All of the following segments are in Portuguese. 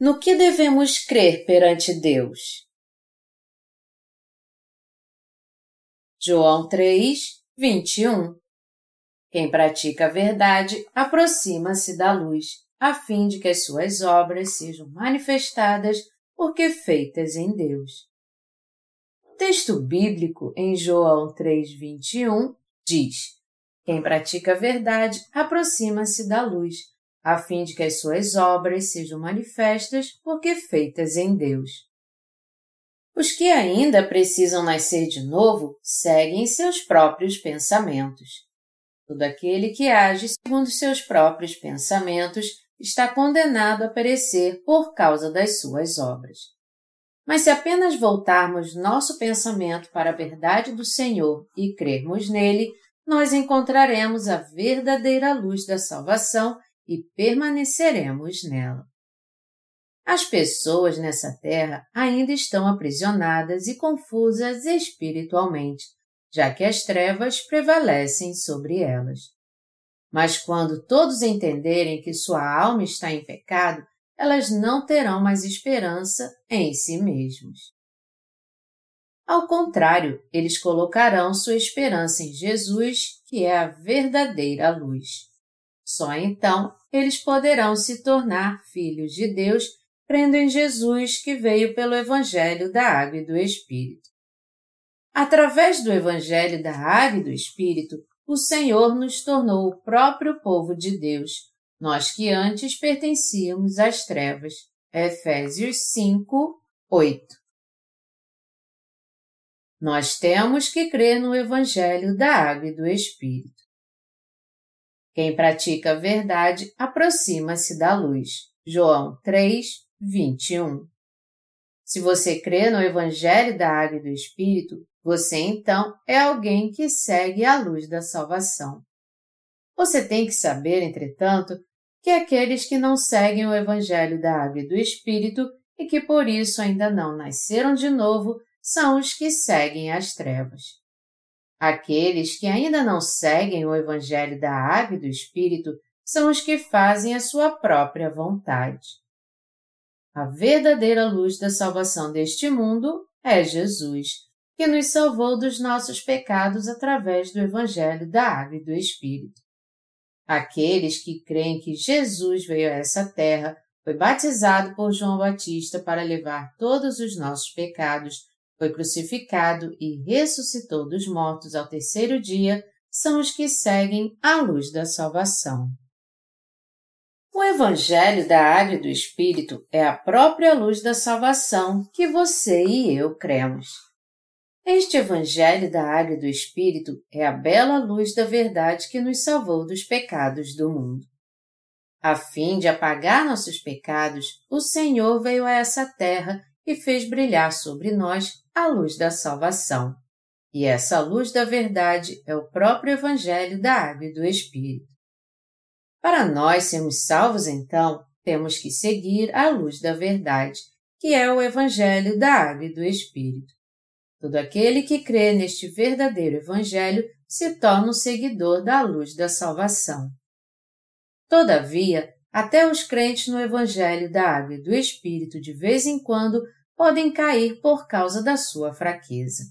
No que devemos crer perante Deus? João 3, 21 Quem pratica a verdade aproxima-se da luz, a fim de que as suas obras sejam manifestadas porque feitas em Deus. O texto bíblico em João 3:21 diz: Quem pratica a verdade aproxima-se da luz, a fim de que as suas obras sejam manifestas porque feitas em Deus. Os que ainda precisam nascer de novo seguem seus próprios pensamentos. Todo aquele que age segundo seus próprios pensamentos está condenado a perecer por causa das suas obras. Mas se apenas voltarmos nosso pensamento para a verdade do Senhor e crermos nele, nós encontraremos a verdadeira luz da salvação e permaneceremos nela. As pessoas nessa terra ainda estão aprisionadas e confusas espiritualmente, já que as trevas prevalecem sobre elas. Mas quando todos entenderem que sua alma está em pecado, elas não terão mais esperança em si mesmos. Ao contrário, eles colocarão sua esperança em Jesus, que é a verdadeira luz. Só então eles poderão se tornar filhos de Deus, crendo em Jesus que veio pelo Evangelho da Água e do Espírito. Através do Evangelho da Água e do Espírito, o Senhor nos tornou o próprio povo de Deus, nós que antes pertencíamos às trevas. Efésios 5, 8. Nós temos que crer no Evangelho da Água e do Espírito. Quem pratica a verdade aproxima-se da luz. João 3, 21. Se você crê no Evangelho da Água e do Espírito, você então é alguém que segue a luz da salvação. Você tem que saber, entretanto, que aqueles que não seguem o Evangelho da Água e do Espírito e que por isso ainda não nasceram de novo são os que seguem as trevas. Aqueles que ainda não seguem o Evangelho da Água e do Espírito são os que fazem a sua própria vontade. A verdadeira luz da salvação deste mundo é Jesus, que nos salvou dos nossos pecados através do Evangelho da Água e do Espírito. Aqueles que creem que Jesus veio a essa terra, foi batizado por João Batista para levar todos os nossos pecados, foi crucificado e ressuscitou dos mortos ao terceiro dia, são os que seguem a luz da salvação. O Evangelho da Água e do Espírito é a própria luz da salvação que você e eu cremos. Este Evangelho da Água e do Espírito é a bela luz da verdade que nos salvou dos pecados do mundo. A fim de apagar nossos pecados, o Senhor veio a essa terra e fez brilhar sobre nós a luz da salvação. E essa luz da verdade é o próprio Evangelho da Água e do Espírito. Para nós sermos salvos, então, temos que seguir a luz da verdade, que é o Evangelho da Água e do Espírito. Todo aquele que crê neste verdadeiro Evangelho se torna um seguidor da luz da salvação. Todavia, até os crentes no Evangelho da Água e do Espírito de vez em quando podem cair por causa da sua fraqueza.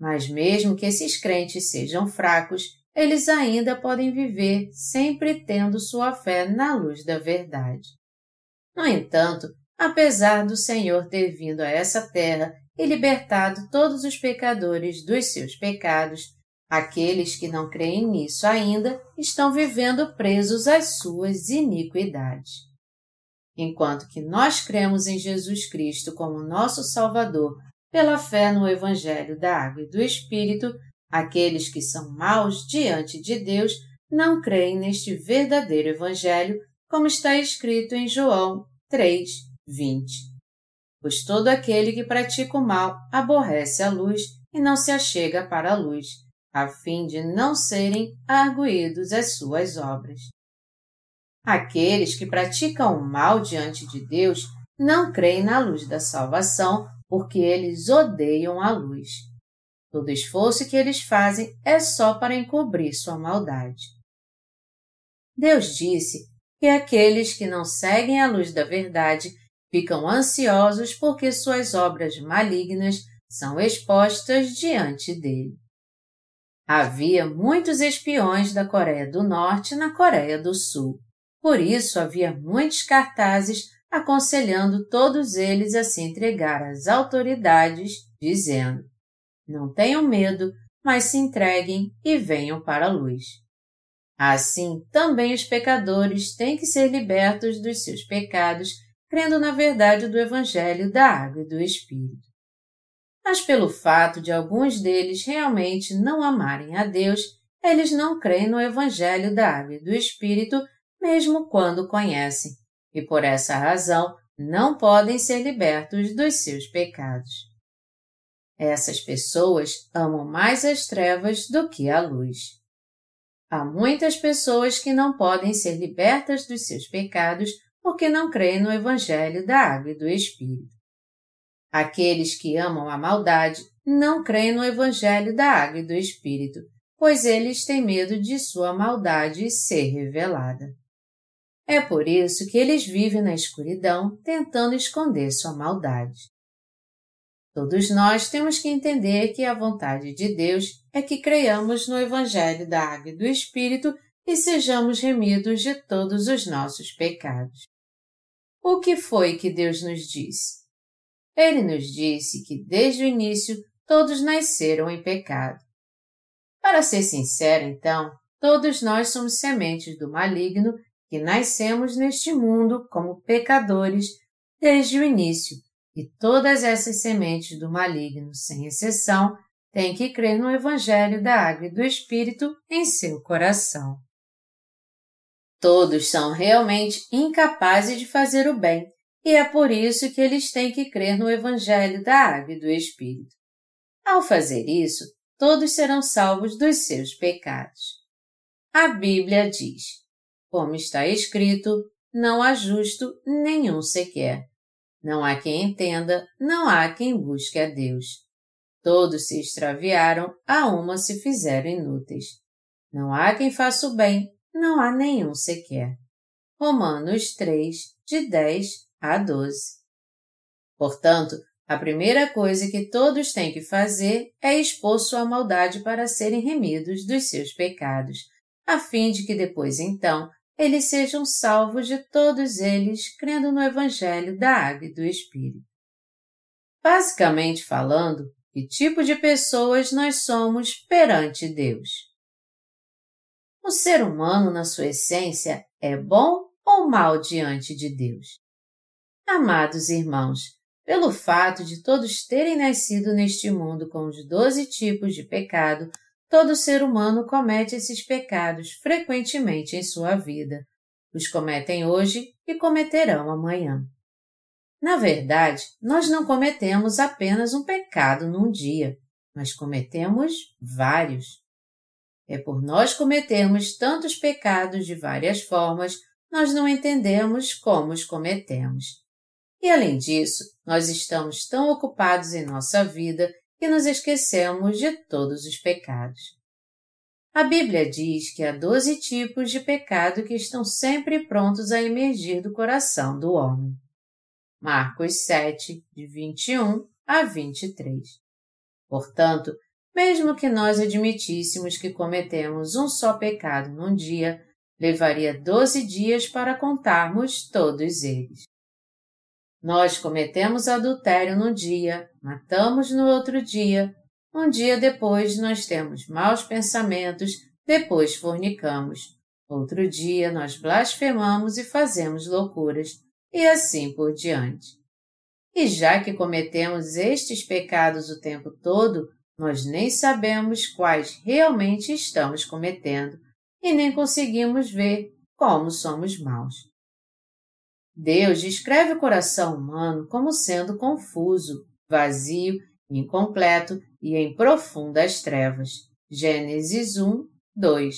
Mas mesmo que esses crentes sejam fracos, eles ainda podem viver sempre tendo sua fé na luz da verdade. No entanto, apesar do Senhor ter vindo a essa terra e libertado todos os pecadores dos seus pecados, aqueles que não creem nisso ainda estão vivendo presos às suas iniquidades. Enquanto que nós cremos em Jesus Cristo como nosso Salvador pela fé no Evangelho da Água e do Espírito, aqueles que são maus diante de Deus não creem neste verdadeiro Evangelho, como está escrito em João 3, 20 pois todo aquele que pratica o mal aborrece a luz e não se achega para a luz, a fim de não serem arguídos as suas obras. Aqueles que praticam o mal diante de Deus não creem na luz da salvação, porque eles odeiam a luz. Todo esforço que eles fazem é só para encobrir sua maldade. Deus disse que aqueles que não seguem a luz da verdade ficam ansiosos porque suas obras malignas são expostas diante dele. Havia muitos espiões da Coreia do Norte na Coreia do Sul. Por isso havia muitos cartazes aconselhando todos eles a se entregar às autoridades, dizendo: Não tenham medo, mas se entreguem e venham para a luz. Assim, também os pecadores têm que ser libertos dos seus pecados, crendo na verdade do Evangelho da Água e do Espírito. Mas pelo fato de alguns deles realmente não amarem a Deus, eles não creem no Evangelho da Água e do Espírito, mesmo quando conhecem, e por essa razão não podem ser libertos dos seus pecados. Essas pessoas amam mais as trevas do que a luz. Há muitas pessoas que não podem ser libertas dos seus pecados porque não creem no Evangelho da Água e do Espírito. Aqueles que amam a maldade não creem no Evangelho da Água e do Espírito, pois eles têm medo de sua maldade ser revelada. É por isso que eles vivem na escuridão tentando esconder sua maldade. Todos nós temos que entender que a vontade de Deus é que creiamos no Evangelho da Água e do Espírito e sejamos remidos de todos os nossos pecados. O que foi que Deus nos disse? Ele nos disse que desde o início todos nasceram em pecado. Para ser sincero, então, todos nós somos sementes do maligno que nascemos neste mundo como pecadores desde o início, e todas essas sementes do maligno, sem exceção, têm que crer no Evangelho da Água e do Espírito em seu coração. Todos são realmente incapazes de fazer o bem e é por isso que eles têm que crer no Evangelho da Água e do Espírito. Ao fazer isso, todos serão salvos dos seus pecados. A Bíblia diz: Como está escrito, não há justo nenhum sequer. Não há quem entenda, não há quem busque a Deus. Todos se extraviaram, a uma se fizeram inúteis. Não há quem faça o bem, não há nenhum sequer. Romanos 3, de 10 a 12. Portanto, a primeira coisa que todos têm que fazer é expor sua maldade para serem remidos dos seus pecados, a fim de que depois então eles sejam salvos de todos eles crendo no Evangelho da Água e do Espírito. Basicamente falando, que tipo de pessoas nós somos perante Deus? O ser humano, na sua essência, é bom ou mal diante de Deus? Amados irmãos, pelo fato de todos terem nascido neste mundo com os doze tipos de pecado, todo ser humano comete esses pecados frequentemente em sua vida. Os cometem hoje e cometerão amanhã. Na verdade, nós não cometemos apenas um pecado num dia, mas cometemos vários. É por nós cometermos tantos pecados de várias formas, nós não entendemos como os cometemos. E além disso, nós estamos tão ocupados em nossa vida que nos esquecemos de todos os pecados. A Bíblia diz que há doze tipos de pecado que estão sempre prontos a emergir do coração do homem. Marcos 7, de 21 a 23. Portanto, mesmo que nós admitíssemos que cometemos um só pecado num dia, levaria doze dias para contarmos todos eles. Nós cometemos adultério num dia, matamos no outro dia, um dia depois nós temos maus pensamentos, depois fornicamos. Outro dia nós blasfemamos e fazemos loucuras, e assim por diante. E já que cometemos estes pecados o tempo todo, nós nem sabemos quais realmente estamos cometendo e nem conseguimos ver como somos maus. Deus descreve o coração humano como sendo confuso, vazio, incompleto e em profundas trevas. Gênesis 1, 2.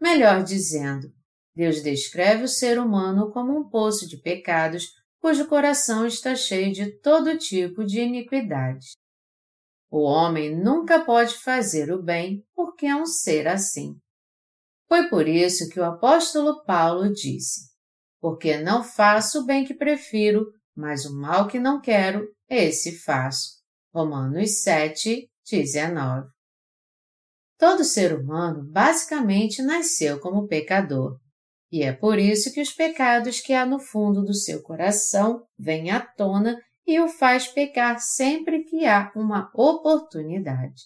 Melhor dizendo, Deus descreve o ser humano como um poço de pecados cujo coração está cheio de todo tipo de iniquidades. O homem nunca pode fazer o bem porque é um ser assim. Foi por isso que o apóstolo Paulo disse: porque não faço o bem que prefiro, mas o mal que não quero, esse faço. Romanos 7, 19. Todo ser humano basicamente nasceu como pecador, e é por isso que os pecados que há no fundo do seu coração vêm à tona e o faz pecar sempre que há uma oportunidade.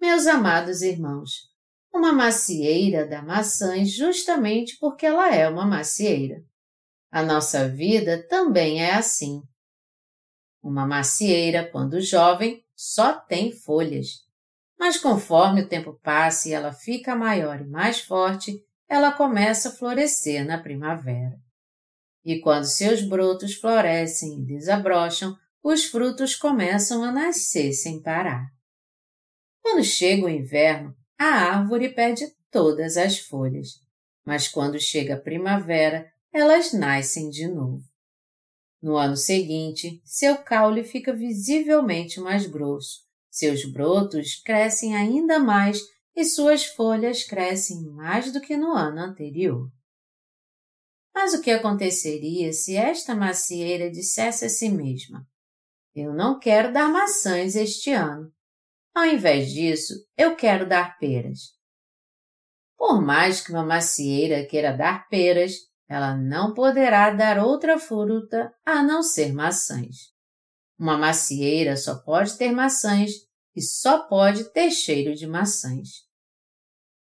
Meus amados irmãos, uma macieira dá maçãs justamente porque ela é uma macieira. A nossa vida também é assim. Uma macieira, quando jovem, só tem folhas. Mas conforme o tempo passa e ela fica maior e mais forte, ela começa a florescer na primavera. E quando seus brotos florescem e desabrocham, os frutos começam a nascer sem parar. Quando chega o inverno, a árvore perde todas as folhas, mas quando chega a primavera, elas nascem de novo. No ano seguinte, seu caule fica visivelmente mais grosso, seus brotos crescem ainda mais e suas folhas crescem mais do que no ano anterior. Mas o que aconteceria se esta macieira dissesse a si mesma: Eu não quero dar maçãs este ano. Ao invés disso, eu quero dar peras. Por mais que uma macieira queira dar peras, ela não poderá dar outra fruta a não ser maçãs. Uma macieira só pode ter maçãs e só pode ter cheiro de maçãs.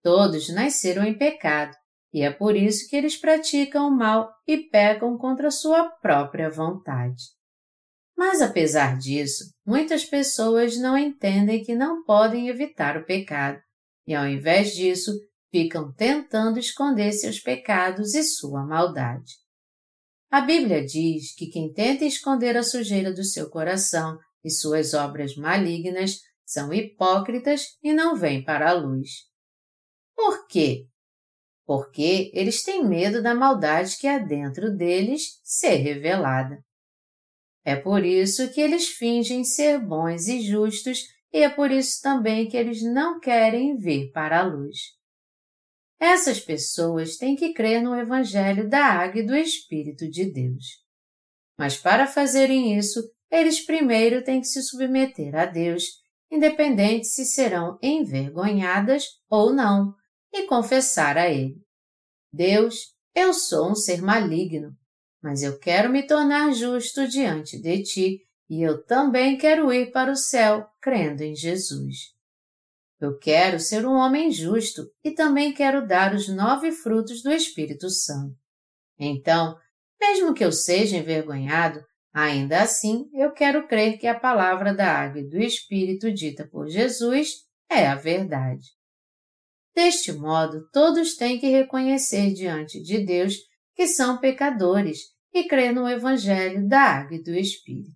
Todos nasceram em pecado e é por isso que eles praticam o mal e pecam contra sua própria vontade. Mas apesar disso, muitas pessoas não entendem que não podem evitar o pecado e, ao invés disso, ficam tentando esconder seus pecados e sua maldade. A Bíblia diz que quem tenta esconder a sujeira do seu coração e suas obras malignas são hipócritas e não vêm para a luz. Por quê? porque eles têm medo da maldade que há dentro deles ser revelada. É por isso que eles fingem ser bons e justos e é por isso também que eles não querem vir para a luz. Essas pessoas têm que crer no Evangelho da Águia e do Espírito de Deus. Mas para fazerem isso, eles primeiro têm que se submeter a Deus, independente se serão envergonhadas ou não, e confessar a Ele: Deus, eu sou um ser maligno, mas eu quero me tornar justo diante de Ti e eu também quero ir para o céu crendo em Jesus. Eu quero ser um homem justo e também quero dar os nove frutos do Espírito Santo. Então, mesmo que eu seja envergonhado, ainda assim eu quero crer que a palavra da água e do Espírito dita por Jesus é a verdade. Deste modo, todos têm que reconhecer diante de Deus que são pecadores e crer no Evangelho da Água e do Espírito.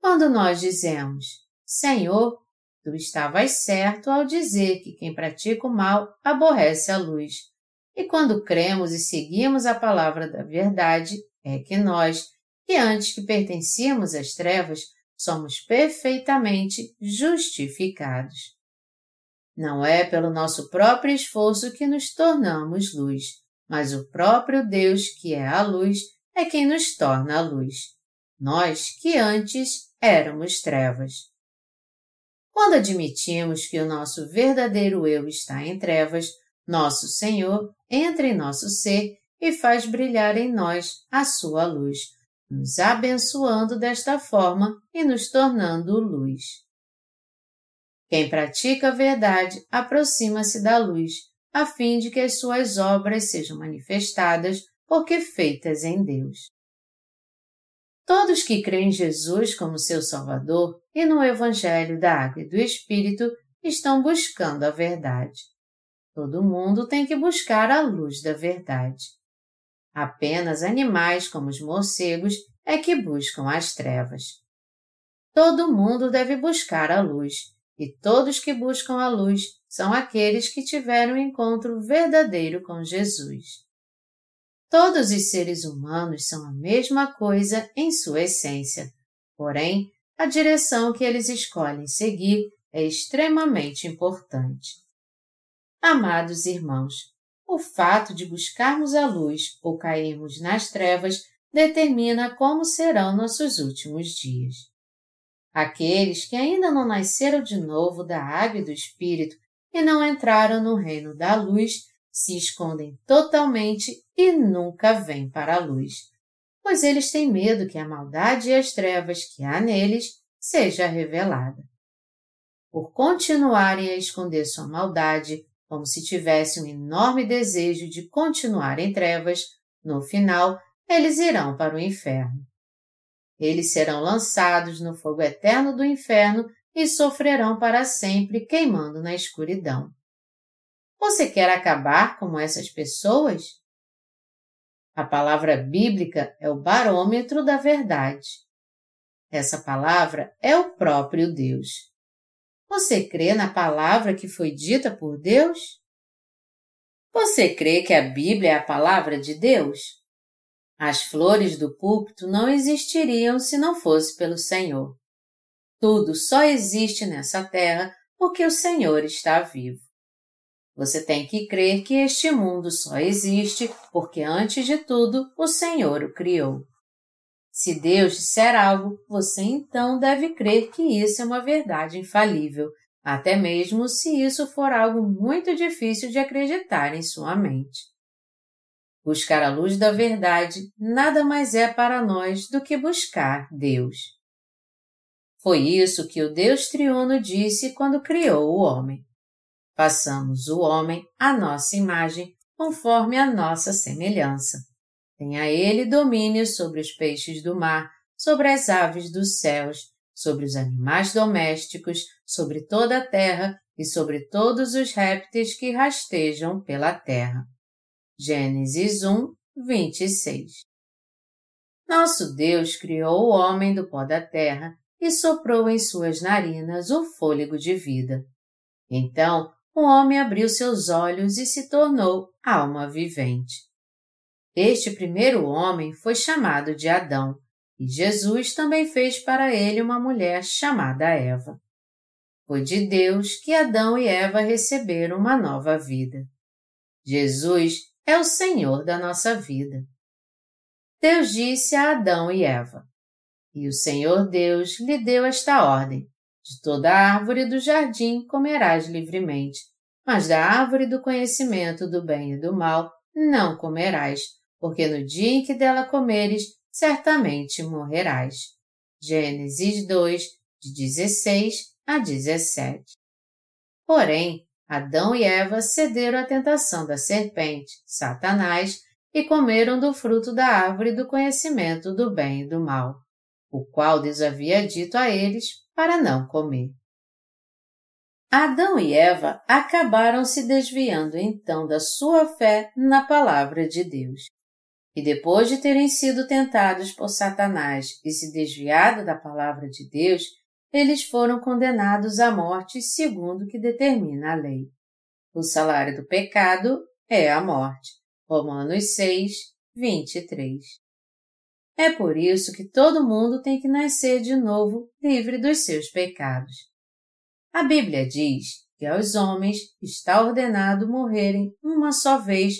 Quando nós dizemos, Senhor, tu estavas certo ao dizer que quem pratica o mal aborrece a luz. E quando cremos e seguimos a palavra da verdade, é que nós, que antes que pertencíamos às trevas, somos perfeitamente justificados. Não é pelo nosso próprio esforço que nos tornamos luz, mas o próprio Deus, que é a luz, é quem nos torna a luz. Nós que antes éramos trevas. Quando admitimos que o nosso verdadeiro eu está em trevas, nosso Senhor entra em nosso ser e faz brilhar em nós a sua luz, nos abençoando desta forma e nos tornando luz. Quem pratica a verdade aproxima-se da luz, a fim de que as suas obras sejam manifestadas, porque feitas em Deus. Todos que creem em Jesus como seu Salvador e no Evangelho da Água e do Espírito estão buscando a verdade. Todo mundo tem que buscar a luz da verdade. Apenas animais como os morcegos é que buscam as trevas. Todo mundo deve buscar a luz, e todos que buscam a luz são aqueles que tiveram um encontro verdadeiro com Jesus. Todos os seres humanos são a mesma coisa em sua essência, porém, a direção que eles escolhem seguir é extremamente importante. Amados irmãos, o fato de buscarmos a luz ou cairmos nas trevas determina como serão nossos últimos dias. Aqueles que ainda não nasceram de novo da água e do Espírito e não entraram no reino da luz se escondem totalmente e nunca vêm para a luz, pois eles têm medo que a maldade e as trevas que há neles seja revelada. Por continuarem a esconder sua maldade, como se tivessem um enorme desejo de continuar em trevas, no final eles irão para o inferno. Eles serão lançados no fogo eterno do inferno e sofrerão para sempre queimando na escuridão. Você quer acabar como essas pessoas? A palavra bíblica é o barômetro da verdade. Essa palavra é o próprio Deus. Você crê na palavra que foi dita por Deus? Você crê que a Bíblia é a palavra de Deus? As flores do púlpito não existiriam se não fosse pelo Senhor. Tudo só existe nessa terra porque o Senhor está vivo. Você tem que crer que este mundo só existe porque, antes de tudo, o Senhor o criou. Se Deus disser algo, você então deve crer que isso é uma verdade infalível, até mesmo se isso for algo muito difícil de acreditar em sua mente. Buscar a luz da verdade nada mais é para nós do que buscar Deus. Foi isso que o Deus triuno disse quando criou o homem. Façamos o homem à nossa imagem, conforme a nossa semelhança. Tenha ele domínio sobre os peixes do mar, sobre as aves dos céus, sobre os animais domésticos, sobre toda a terra e sobre todos os répteis que rastejam pela terra. Gênesis 1, 26. Nosso Deus criou o homem do pó da terra e soprou em suas narinas o fôlego de vida. Então o homem abriu seus olhos e se tornou alma vivente. Este primeiro homem foi chamado de Adão, e Jesus também fez para ele uma mulher chamada Eva. Foi de Deus que Adão e Eva receberam uma nova vida. Jesus é o Senhor da nossa vida. Deus disse a Adão e Eva: E o Senhor Deus lhe deu esta ordem: De toda árvore do jardim comerás livremente, mas da árvore do conhecimento do bem e do mal não comerás, porque no dia em que dela comeres, certamente morrerás. Gênesis 2, de 16 a 17. Porém, Adão e Eva cederam à tentação da serpente, Satanás, e comeram do fruto da árvore do conhecimento do bem e do mal, o qual Deus havia dito a eles para não comer. Adão e Eva acabaram se desviando então da sua fé na palavra de Deus. E depois de terem sido tentados por Satanás e se desviado da palavra de Deus, eles foram condenados à morte segundo o que determina a lei. O salário do pecado é a morte. Romanos 6, 23. É por isso que todo mundo tem que nascer de novo livre dos seus pecados. A Bíblia diz que aos homens está ordenado morrerem uma só vez,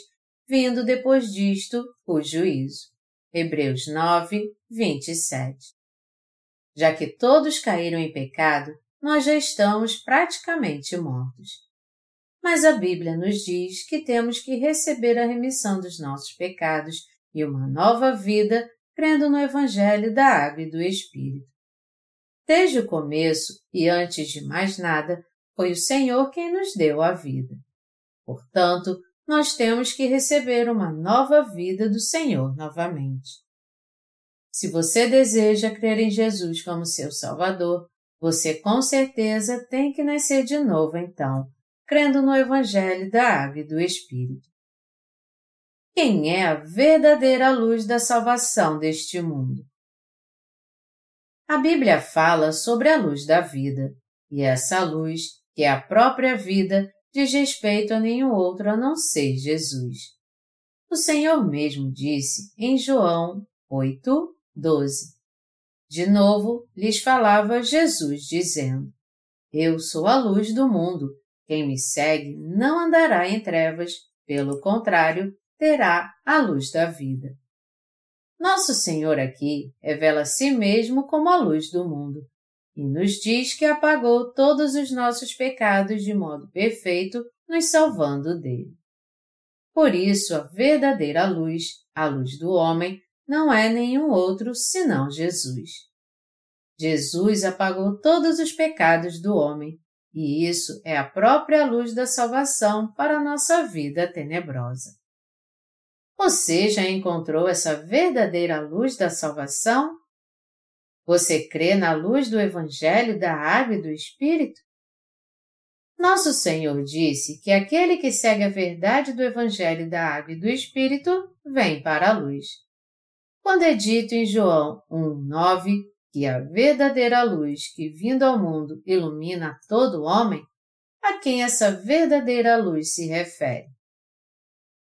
vindo depois disto o juízo. Hebreus 9, 27. Já que todos caíram em pecado, nós já estamos praticamente mortos. Mas a Bíblia nos diz que temos que receber a remissão dos nossos pecados e uma nova vida crendo no Evangelho da Água e do Espírito. Desde o começo e antes de mais nada, foi o Senhor quem nos deu a vida. Portanto, nós temos que receber uma nova vida do Senhor novamente. Se você deseja crer em Jesus como seu Salvador, você com certeza tem que nascer de novo então, crendo no Evangelho da Água e do Espírito. Quem é a verdadeira luz da salvação deste mundo? A Bíblia fala sobre a luz da vida, e essa luz, que é a própria vida, diz respeito a nenhum outro a não ser Jesus. O Senhor mesmo disse em João 8, 12. De novo lhes falava Jesus, dizendo: Eu sou a luz do mundo. Quem me segue não andará em trevas, pelo contrário, terá a luz da vida. nosso Senhor aqui revela a si mesmo como a luz do mundo e nos diz que apagou todos os nossos pecados de modo perfeito, nos salvando dele. Por isso, a verdadeira luz, a luz do homem, não é nenhum outro senão Jesus. Jesus apagou todos os pecados do homem, e isso é a própria luz da salvação para a nossa vida tenebrosa. Você já encontrou essa verdadeira luz da salvação? Você crê na luz do Evangelho da Água e do Espírito? Nosso Senhor disse que aquele que segue a verdade do Evangelho da Água e do Espírito vem para a luz. Quando é dito em João 1,9 que a verdadeira luz que vindo ao mundo ilumina todo homem, a quem essa verdadeira luz se refere?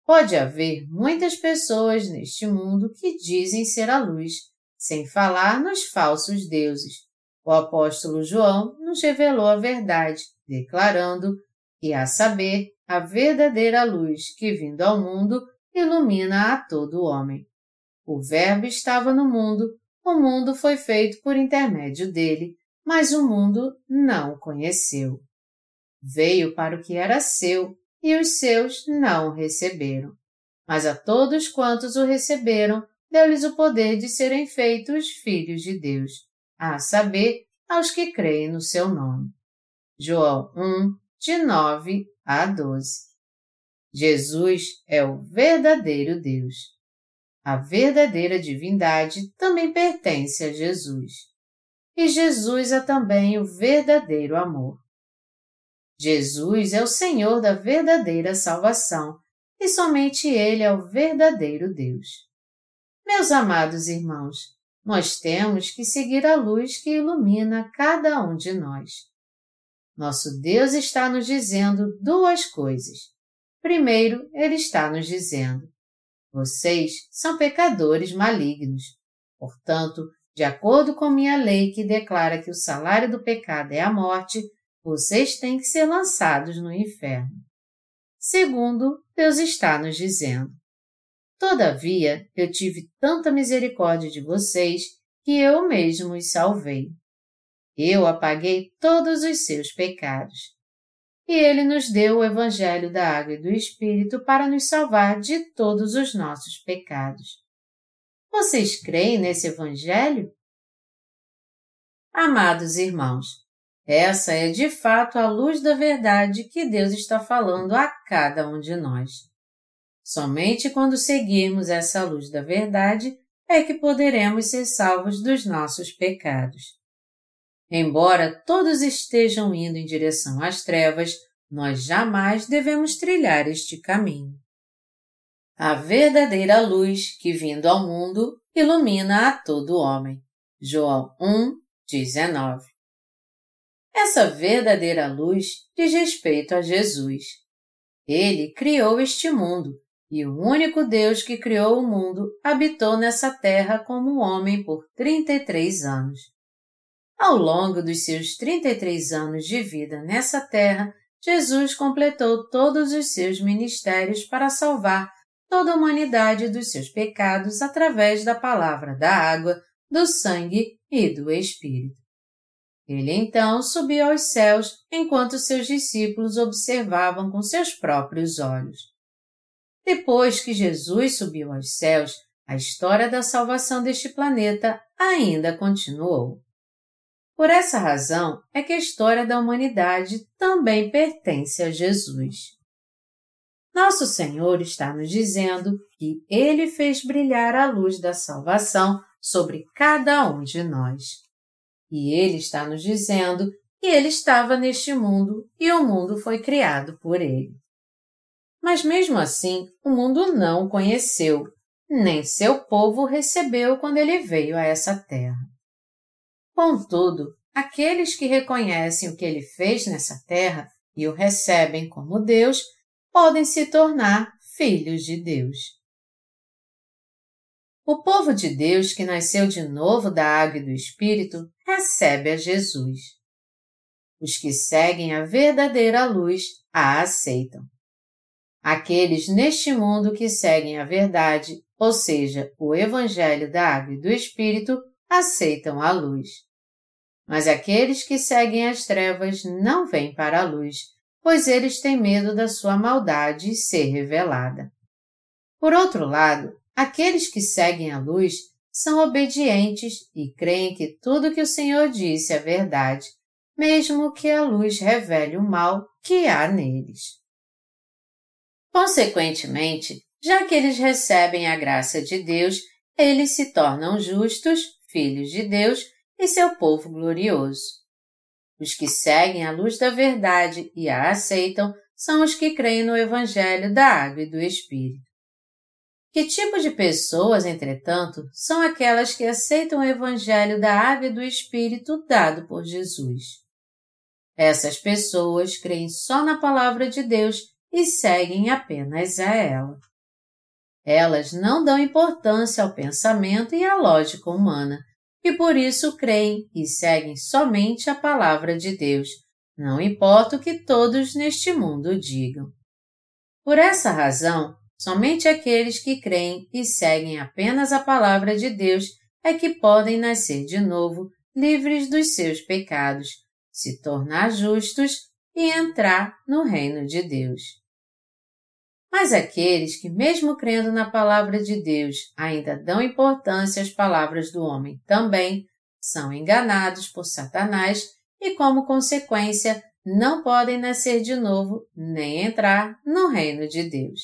Pode haver muitas pessoas neste mundo que dizem ser a luz, sem falar nos falsos deuses. O apóstolo João nos revelou a verdade, declarando que, a saber, a verdadeira luz que vindo ao mundo ilumina a todo homem. O Verbo estava no mundo, o mundo foi feito por intermédio dele, mas o mundo não o conheceu. Veio para o que era seu, e os seus não o receberam. Mas a todos quantos o receberam, deu-lhes o poder de serem feitos filhos de Deus, a saber, aos que creem no seu nome. João 1, de 9 a 12. Jesus é o verdadeiro Deus. A verdadeira divindade também pertence a Jesus. E Jesus é também o verdadeiro amor. Jesus é o Senhor da verdadeira salvação e somente Ele é o verdadeiro Deus. Meus amados irmãos, nós temos que seguir a luz que ilumina cada um de nós. Nosso Deus está nos dizendo duas coisas. Primeiro, Ele está nos dizendo: vocês são pecadores malignos. Portanto, de acordo com minha lei que declara que o salário do pecado é a morte, vocês têm que ser lançados no inferno. Segundo, Deus está nos dizendo: Todavia, eu tive tanta misericórdia de vocês que eu mesmo os salvei. Eu apaguei todos os seus pecados. E Ele nos deu o Evangelho da Água e do Espírito para nos salvar de todos os nossos pecados. Vocês creem nesse Evangelho? Amados irmãos, essa é de fato a luz da verdade que Deus está falando a cada um de nós. Somente quando seguirmos essa luz da verdade é que poderemos ser salvos dos nossos pecados. Embora todos estejam indo em direção às trevas, nós jamais devemos trilhar este caminho. A verdadeira luz que vindo ao mundo ilumina a todo homem. João 1, 19 essa verdadeira luz diz respeito a Jesus. Ele criou este mundo e o único Deus que criou o mundo habitou nessa terra como homem por 33 anos. Ao longo dos seus 33 anos de vida nessa terra, Jesus completou todos os seus ministérios para salvar toda a humanidade dos seus pecados através da palavra da água, do sangue e do Espírito. Ele então subiu aos céus enquanto seus discípulos observavam com seus próprios olhos. Depois que Jesus subiu aos céus, a história da salvação deste planeta ainda continuou. Por essa razão é que a história da humanidade também pertence a Jesus. Nosso Senhor está nos dizendo que Ele fez brilhar a luz da salvação sobre cada um de nós. E ele está nos dizendo que ele estava neste mundo e o mundo foi criado por ele. Mas mesmo assim, o mundo não o conheceu, nem seu povo o recebeu quando ele veio a essa terra. Contudo, aqueles que reconhecem o que ele fez nessa terra e o recebem como Deus podem se tornar filhos de Deus. O povo de Deus que nasceu de novo da água e do Espírito recebe a Jesus. Os que seguem a verdadeira luz a aceitam. Aqueles neste mundo que seguem a verdade, ou seja, o Evangelho da Água e do Espírito, aceitam a luz. Mas aqueles que seguem as trevas não vêm para a luz, pois eles têm medo da sua maldade ser revelada. Por outro lado, aqueles que seguem a luz são obedientes e creem que tudo que o Senhor disse é verdade, mesmo que a luz revele o mal que há neles. Consequentemente, já que eles recebem a graça de Deus, eles se tornam justos, filhos de Deus e seu povo glorioso. Os que seguem a luz da verdade e a aceitam são os que creem no Evangelho da Água e do Espírito. Que tipo de pessoas, entretanto, são aquelas que aceitam o Evangelho da Água e do Espírito dado por Jesus? Essas pessoas creem só na palavra de Deus e seguem apenas a ela. Elas não dão importância ao pensamento e à lógica humana, e por isso creem e seguem somente a palavra de Deus, não importa o que todos neste mundo digam. Por essa razão, somente aqueles que creem e seguem apenas a palavra de Deus é que podem nascer de novo, livres dos seus pecados, se tornar justos e entrar no reino de Deus. Mas aqueles que, mesmo crendo na palavra de Deus, ainda dão importância às palavras do homem também, são enganados por Satanás e, como consequência, não podem nascer de novo nem entrar no reino de Deus.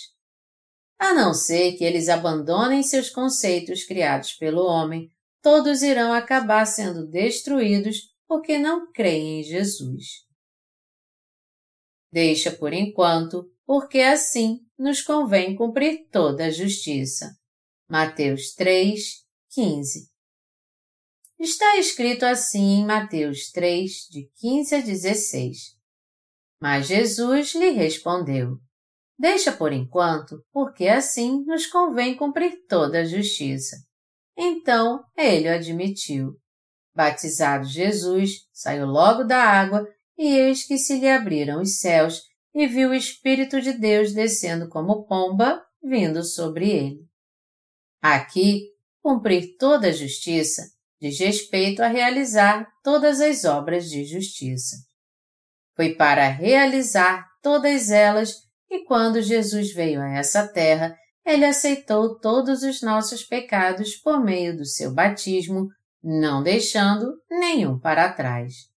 A não ser que eles abandonem seus conceitos criados pelo homem, todos irão acabar sendo destruídos porque não creem em Jesus. Deixa por enquanto, porque assim nos convém cumprir toda a justiça. Mateus 3, 15. Está escrito assim em Mateus 3, de 15 a 16. Mas Jesus lhe respondeu: Deixa por enquanto, porque assim nos convém cumprir toda a justiça. Então ele o admitiu. Batizado Jesus, saiu logo da água, e eis que se lhe abriram os céus, e viu o Espírito de Deus descendo como pomba, vindo sobre ele. Aqui, cumprir toda a justiça diz respeito a realizar todas as obras de justiça. Foi para realizar todas elas que quando Jesus veio a essa terra, ele aceitou todos os nossos pecados por meio do seu batismo não deixando nenhum para trás.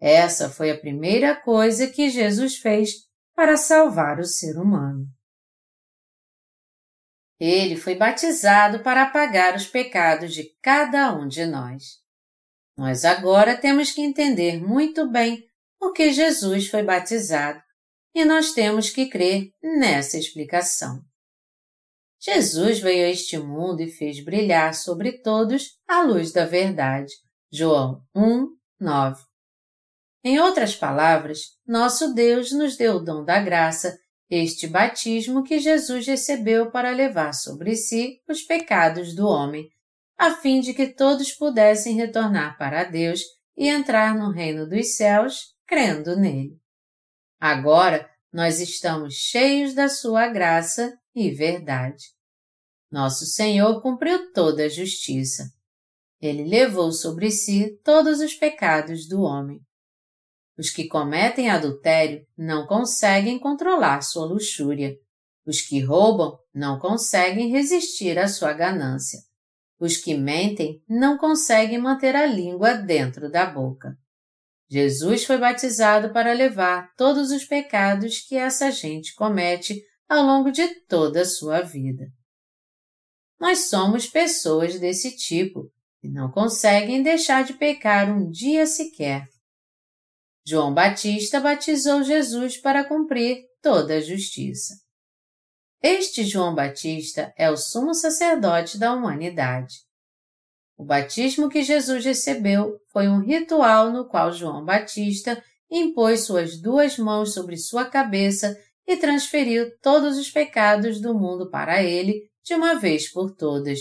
Essa foi a primeira coisa que Jesus fez para salvar o ser humano. Ele foi batizado para apagar os pecados de cada um de nós. Nós agora temos que entender muito bem por que Jesus foi batizado e nós temos que crer nessa explicação. Jesus veio a este mundo e fez brilhar sobre todos a luz da verdade. João 1, 9. Em outras palavras, nosso Deus nos deu o dom da graça, este batismo que Jesus recebeu para levar sobre si os pecados do homem, a fim de que todos pudessem retornar para Deus e entrar no reino dos céus, crendo nele. Agora, nós estamos cheios da sua graça e verdade. Nosso Senhor cumpriu toda a justiça. Ele levou sobre si todos os pecados do homem. Os que cometem adultério não conseguem controlar sua luxúria. Os que roubam não conseguem resistir à sua ganância. Os que mentem não conseguem manter a língua dentro da boca. Jesus foi batizado para levar todos os pecados que essa gente comete ao longo de toda a sua vida. Nós somos pessoas desse tipo e não conseguem deixar de pecar um dia sequer. João Batista batizou Jesus para cumprir toda a justiça. Este João Batista é o sumo sacerdote da humanidade. O batismo que Jesus recebeu foi um ritual no qual João Batista impôs suas duas mãos sobre sua cabeça e transferiu todos os pecados do mundo para ele de uma vez por todas,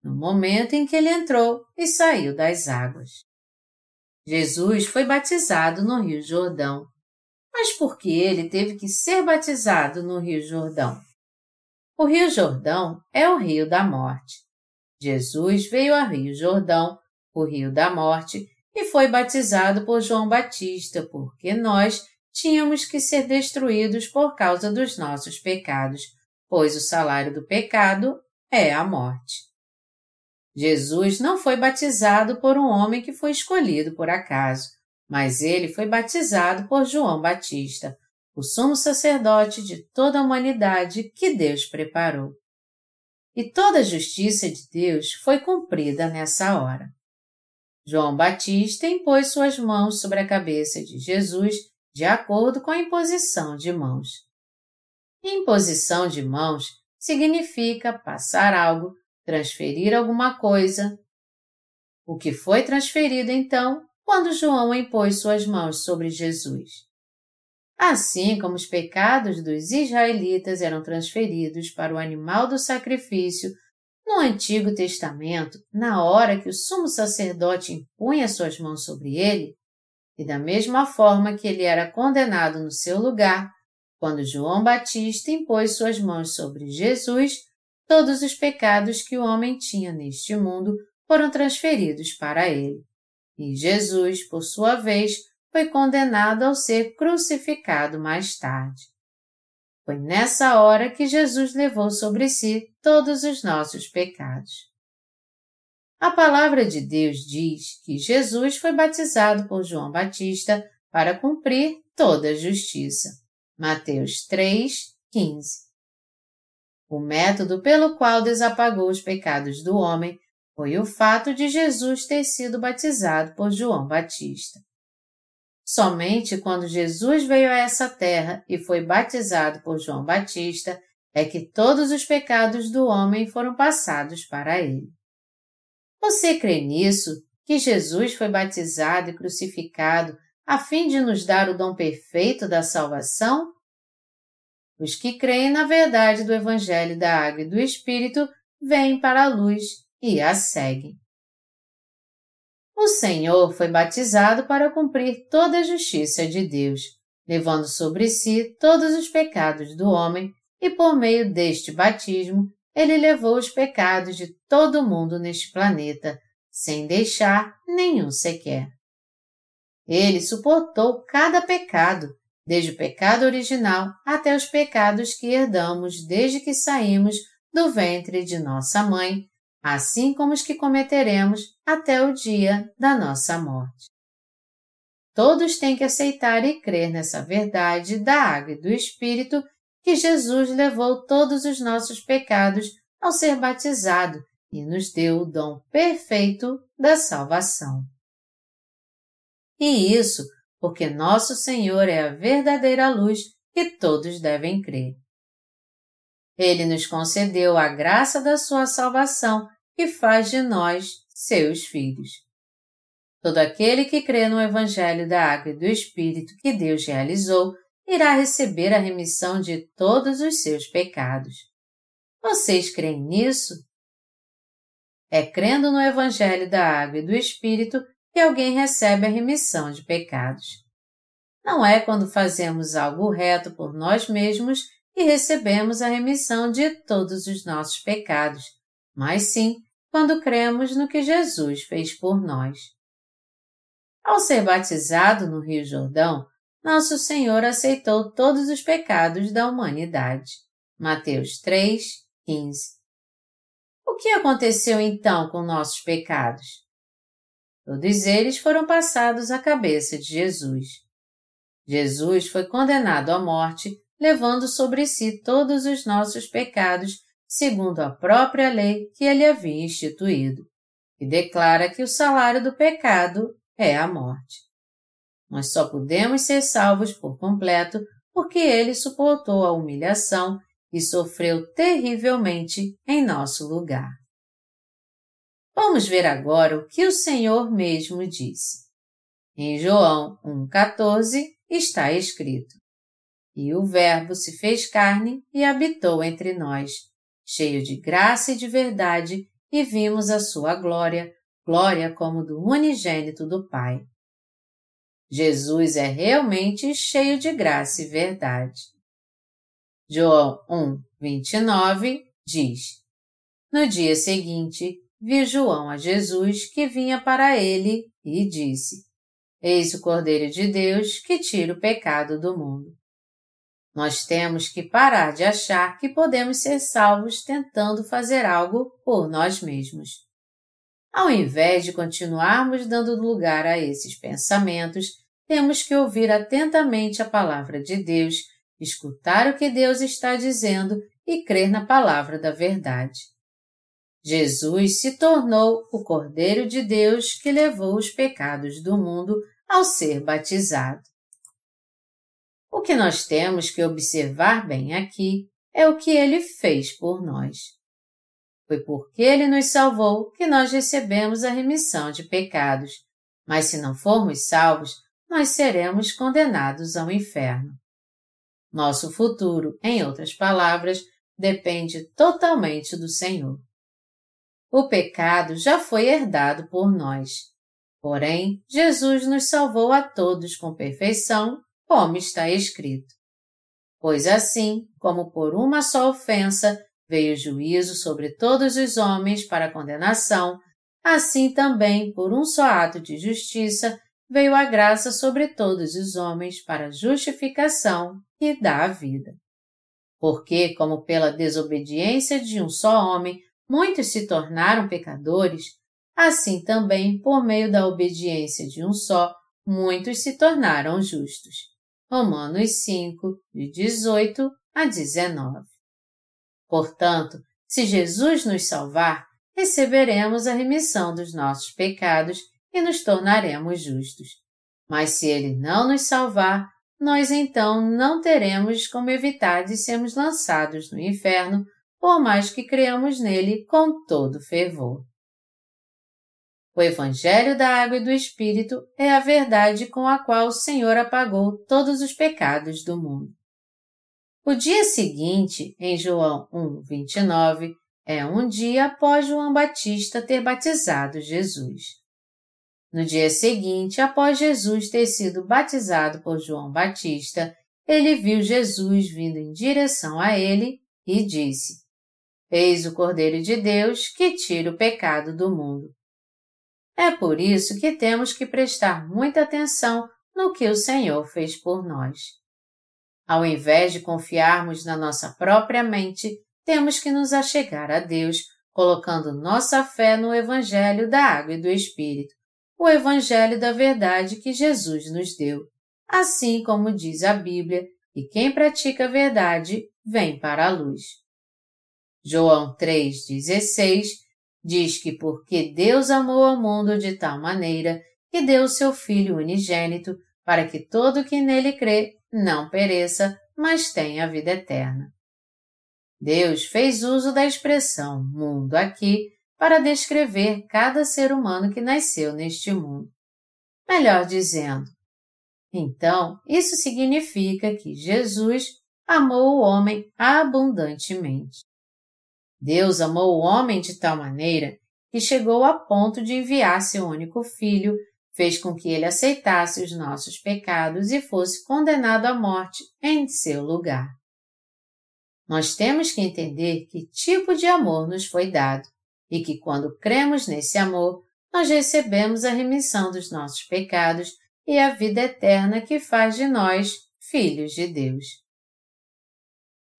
no momento em que ele entrou e saiu das águas. Jesus foi batizado no Rio Jordão. Mas por que ele teve que ser batizado no Rio Jordão? O Rio Jordão é o rio da morte. Jesus veio ao Rio Jordão, o rio da morte, e foi batizado por João Batista, porque nós tínhamos que ser destruídos por causa dos nossos pecados, pois o salário do pecado é a morte. Jesus não foi batizado por um homem que foi escolhido por acaso, mas ele foi batizado por João Batista, o sumo sacerdote de toda a humanidade que Deus preparou. E toda a justiça de Deus foi cumprida nessa hora. João Batista impôs suas mãos sobre a cabeça de Jesus de acordo com a imposição de mãos. Imposição de mãos significa passar algo, transferir alguma coisa. O que foi transferido então quando João impôs suas mãos sobre Jesus? Assim como os pecados dos israelitas eram transferidos para o animal do sacrifício no Antigo Testamento, na hora que o sumo sacerdote impunha suas mãos sobre ele, e da mesma forma que ele era condenado no seu lugar, quando João Batista impôs suas mãos sobre Jesus, todos os pecados que o homem tinha neste mundo foram transferidos para ele. E Jesus, por sua vez, foi condenado ao ser crucificado mais tarde. Foi nessa hora que Jesus levou sobre si todos os nossos pecados. A palavra de Deus diz que Jesus foi batizado por João Batista para cumprir toda a justiça. Mateus 3, 15. O método pelo qual desapagou os pecados do homem foi o fato de Jesus ter sido batizado por João Batista. Somente quando Jesus veio a essa terra e foi batizado por João Batista é que todos os pecados do homem foram passados para ele. Você crê nisso, que Jesus foi batizado e crucificado a fim de nos dar o dom perfeito da salvação? Os que creem na verdade do Evangelho da Água e do Espírito vêm para a luz e a seguem. O Senhor foi batizado para cumprir toda a justiça de Deus, levando sobre si todos os pecados do homem, e por meio deste batismo ele levou os pecados de todo mundo neste planeta, sem deixar nenhum sequer. Ele suportou cada pecado, desde o pecado original até os pecados que herdamos desde que saímos do ventre de nossa mãe, assim como os que cometeremos até o dia da nossa morte. Todos têm que aceitar e crer nessa verdade da água e do Espírito que Jesus levou todos os nossos pecados ao ser batizado e nos deu o dom perfeito da salvação. E isso porque nosso Senhor é a verdadeira luz que todos devem crer. Ele nos concedeu a graça da sua salvação e faz de nós seus filhos. Todo aquele que crê no Evangelho da Água e do Espírito que Deus realizou irá receber a remissão de todos os seus pecados. Vocês creem nisso? É crendo no Evangelho da Água e do Espírito que alguém recebe a remissão de pecados. Não é quando fazemos algo reto por nós mesmos e recebemos a remissão de todos os nossos pecados, mas sim quando cremos no que Jesus fez por nós. Ao ser batizado no Rio Jordão, nosso Senhor aceitou todos os pecados da humanidade. Mateus 3, 15. O que aconteceu então com nossos pecados? Todos eles foram passados à cabeça de Jesus. Jesus foi condenado à morte, levando sobre si todos os nossos pecados, segundo a própria lei que ele havia instituído, e declara que o salário do pecado é a morte. Nós só podemos ser salvos por completo porque ele suportou a humilhação e sofreu terrivelmente em nosso lugar. Vamos ver agora o que o Senhor mesmo disse. Em João 1,14 está escrito: E o Verbo se fez carne e habitou entre nós, cheio de graça e de verdade, e vimos a sua glória, glória como do unigênito do Pai. Jesus é realmente cheio de graça e verdade. João 1, 29 diz: No dia seguinte, viu João a Jesus que vinha para ele e disse: Eis o Cordeiro de Deus que tira o pecado do mundo. Nós temos que parar de achar que podemos ser salvos tentando fazer algo por nós mesmos. Ao invés de continuarmos dando lugar a esses pensamentos, temos que ouvir atentamente a palavra de Deus, escutar o que Deus está dizendo e crer na palavra da verdade. Jesus se tornou o Cordeiro de Deus que levou os pecados do mundo ao ser batizado. Que nós temos que observar bem aqui é o que ele fez por nós. Foi porque ele nos salvou que nós recebemos a remissão de pecados, mas se não formos salvos, nós seremos condenados ao inferno. Nosso futuro, em outras palavras, depende totalmente do Senhor. O pecado já foi herdado por nós. Porém, Jesus nos salvou a todos com perfeição, como está escrito. Pois assim, como por uma só ofensa veio o juízo sobre todos os homens para condenação, assim também, por um só ato de justiça, veio a graça sobre todos os homens para justificação e dá a vida. Porque, como pela desobediência de um só homem muitos se tornaram pecadores, assim também, por meio da obediência de um só, muitos se tornaram justos. Romanos 5, de 18 a 19. Portanto, se Jesus nos salvar, receberemos a remissão dos nossos pecados e nos tornaremos justos. Mas se Ele não nos salvar, nós então não teremos como evitar de sermos lançados no inferno, por mais que creamos nele com todo fervor. O Evangelho da Água e do Espírito é a verdade com a qual o Senhor apagou todos os pecados do mundo. O dia seguinte, em João 1, 29, é um dia após João Batista ter batizado Jesus. No dia seguinte, após Jesus ter sido batizado por João Batista, ele viu Jesus vindo em direção a ele e disse: Eis o Cordeiro de Deus que tira o pecado do mundo. É por isso que temos que prestar muita atenção no que o Senhor fez por nós. Ao invés de confiarmos na nossa própria mente, temos que nos achegar a Deus, colocando nossa fé no Evangelho da Água e do Espírito, o Evangelho da verdade que Jesus nos deu, assim como diz a Bíblia, e quem pratica a verdade vem para a luz. João 3,16 diz que porque Deus amou o mundo de tal maneira que deu seu Filho unigênito para que todo que nele crê não pereça, mas tenha a vida eterna. Deus fez uso da expressão mundo aqui para descrever cada ser humano que nasceu neste mundo. Melhor dizendo, então, isso significa que Jesus amou o homem abundantemente. Deus amou o homem de tal maneira que chegou a ponto de enviar seu único filho, fez com que ele aceitasse os nossos pecados e fosse condenado à morte em seu lugar. Nós temos que entender que tipo de amor nos foi dado e que quando cremos nesse amor, nós recebemos a remissão dos nossos pecados e a vida eterna que faz de nós filhos de Deus.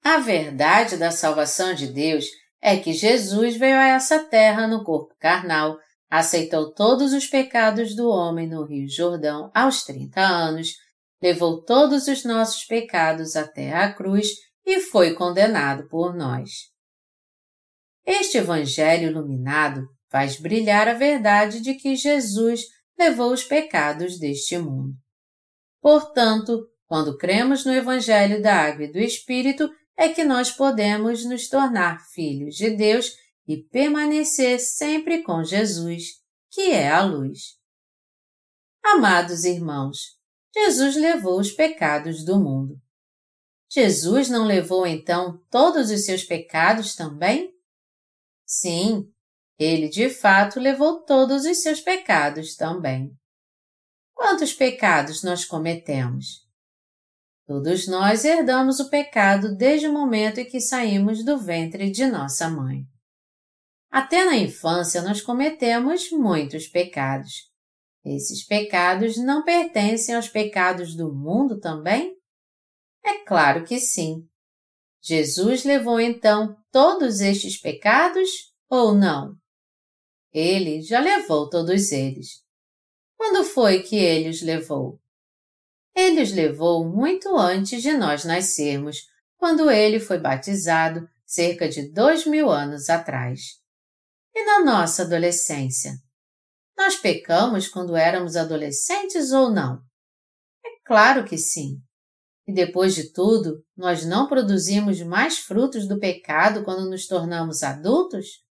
A verdade da salvação de Deus é que Jesus veio a essa terra no corpo carnal, aceitou todos os pecados do homem no Rio Jordão aos 30 anos, levou todos os nossos pecados até a cruz e foi condenado por nós. Este Evangelho iluminado faz brilhar a verdade de que Jesus levou os pecados deste mundo. Portanto, quando cremos no Evangelho da Água e do Espírito, é que nós podemos nos tornar filhos de Deus e permanecer sempre com Jesus, que é a luz. Amados irmãos, Jesus levou os pecados do mundo. Jesus não levou então todos os seus pecados também? Sim, ele de fato levou todos os seus pecados também. Quantos pecados nós cometemos? Todos nós herdamos o pecado desde o momento em que saímos do ventre de nossa mãe. Até na infância nós cometemos muitos pecados. Esses pecados não pertencem aos pecados do mundo também? É claro que sim. Jesus levou então todos estes pecados ou não? Ele já levou todos eles. Quando foi que ele os levou? Ele os levou muito antes de nós nascermos, quando ele foi batizado cerca de dois mil anos atrás. E na nossa adolescência? Nós pecamos quando éramos adolescentes ou não? É claro que sim. E depois de tudo, nós não produzimos mais frutos do pecado quando nos tornamos adultos?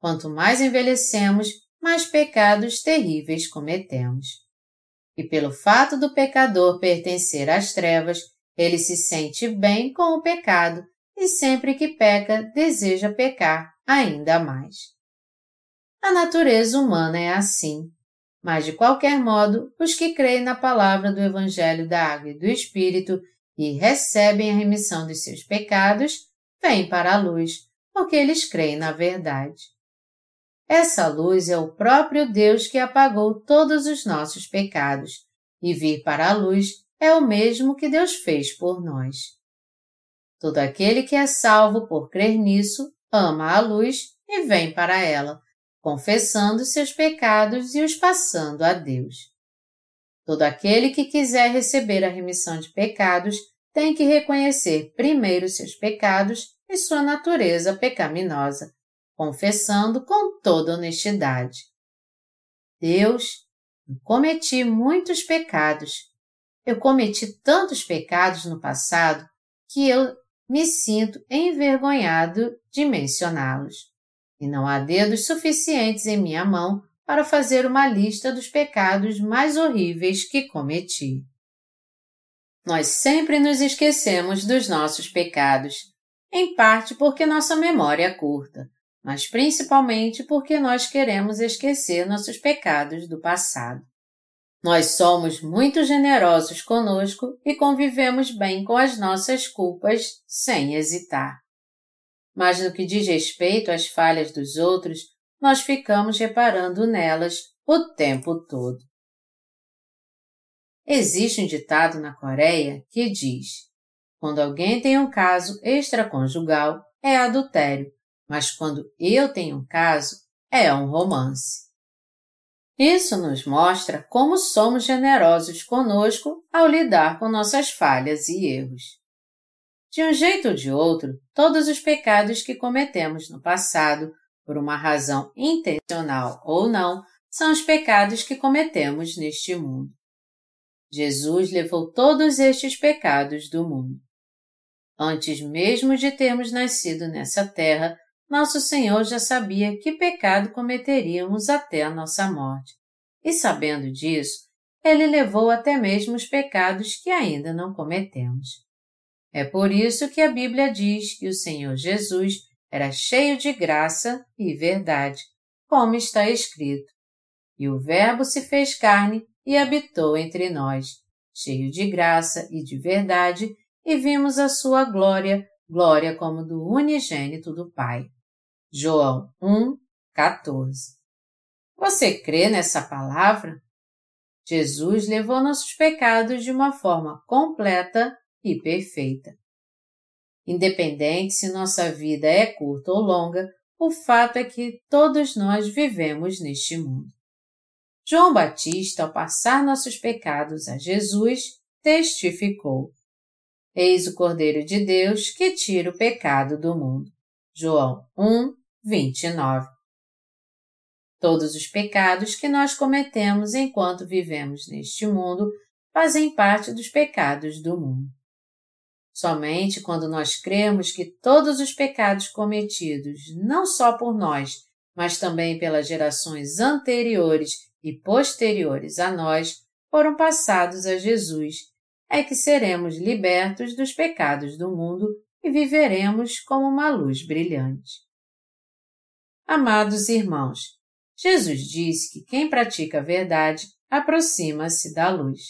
Quanto mais envelhecemos, mais pecados terríveis cometemos. E pelo fato do pecador pertencer às trevas, ele se sente bem com o pecado e sempre que peca deseja pecar ainda mais. A natureza humana é assim, mas de qualquer modo, os que creem na palavra do Evangelho da Água e do Espírito e recebem a remissão de seus pecados, vêm para a luz, porque eles creem na verdade. Essa luz é o próprio Deus que apagou todos os nossos pecados, e vir para a luz é o mesmo que Deus fez por nós. Todo aquele que é salvo por crer nisso ama a luz e vem para ela, confessando seus pecados e os passando a Deus. Todo aquele que quiser receber a remissão de pecados tem que reconhecer primeiro seus pecados e sua natureza pecaminosa confessando com toda honestidade. Deus, eu cometi muitos pecados. Eu cometi tantos pecados no passado que eu me sinto envergonhado de mencioná-los. E não há dedos suficientes em minha mão para fazer uma lista dos pecados mais horríveis que cometi. Nós sempre nos esquecemos dos nossos pecados, em parte porque nossa memória é curta mas principalmente porque nós queremos esquecer nossos pecados do passado. Nós somos muito generosos conosco e convivemos bem com as nossas culpas sem hesitar. Mas no que diz respeito às falhas dos outros, nós ficamos reparando nelas o tempo todo. Existe um ditado na Coreia que diz: quando alguém tem um caso extraconjugal, é adultério, mas quando eu tenho um caso, é um romance. Isso nos mostra como somos generosos conosco ao lidar com nossas falhas e erros. De um jeito ou de outro, todos os pecados que cometemos no passado, por uma razão intencional ou não, são os pecados que cometemos neste mundo. Jesus levou todos estes pecados do mundo. Antes mesmo de termos nascido nessa terra, nosso Senhor já sabia que pecado cometeríamos até a nossa morte. E sabendo disso, ele levou até mesmo os pecados que ainda não cometemos. É por isso que a Bíblia diz que o Senhor Jesus era cheio de graça e verdade, como está escrito. E o Verbo se fez carne e habitou entre nós, cheio de graça e de verdade, e vimos a sua glória, glória como do unigênito do Pai. João 1, 14. Você crê nessa palavra? Jesus levou nossos pecados de uma forma completa e perfeita. Independente se nossa vida é curta ou longa, o fato é que todos nós vivemos neste mundo. João Batista, ao passar nossos pecados a Jesus, testificou: Eis o Cordeiro de Deus que tira o pecado do mundo. João 1, 29. Todos os pecados que nós cometemos enquanto vivemos neste mundo fazem parte dos pecados do mundo. Somente quando nós cremos que todos os pecados cometidos, não só por nós, mas também pelas gerações anteriores e posteriores a nós, foram passados a Jesus, é que seremos libertos dos pecados do mundo e viveremos como uma luz brilhante. Amados irmãos, Jesus disse que quem pratica a verdade aproxima-se da luz.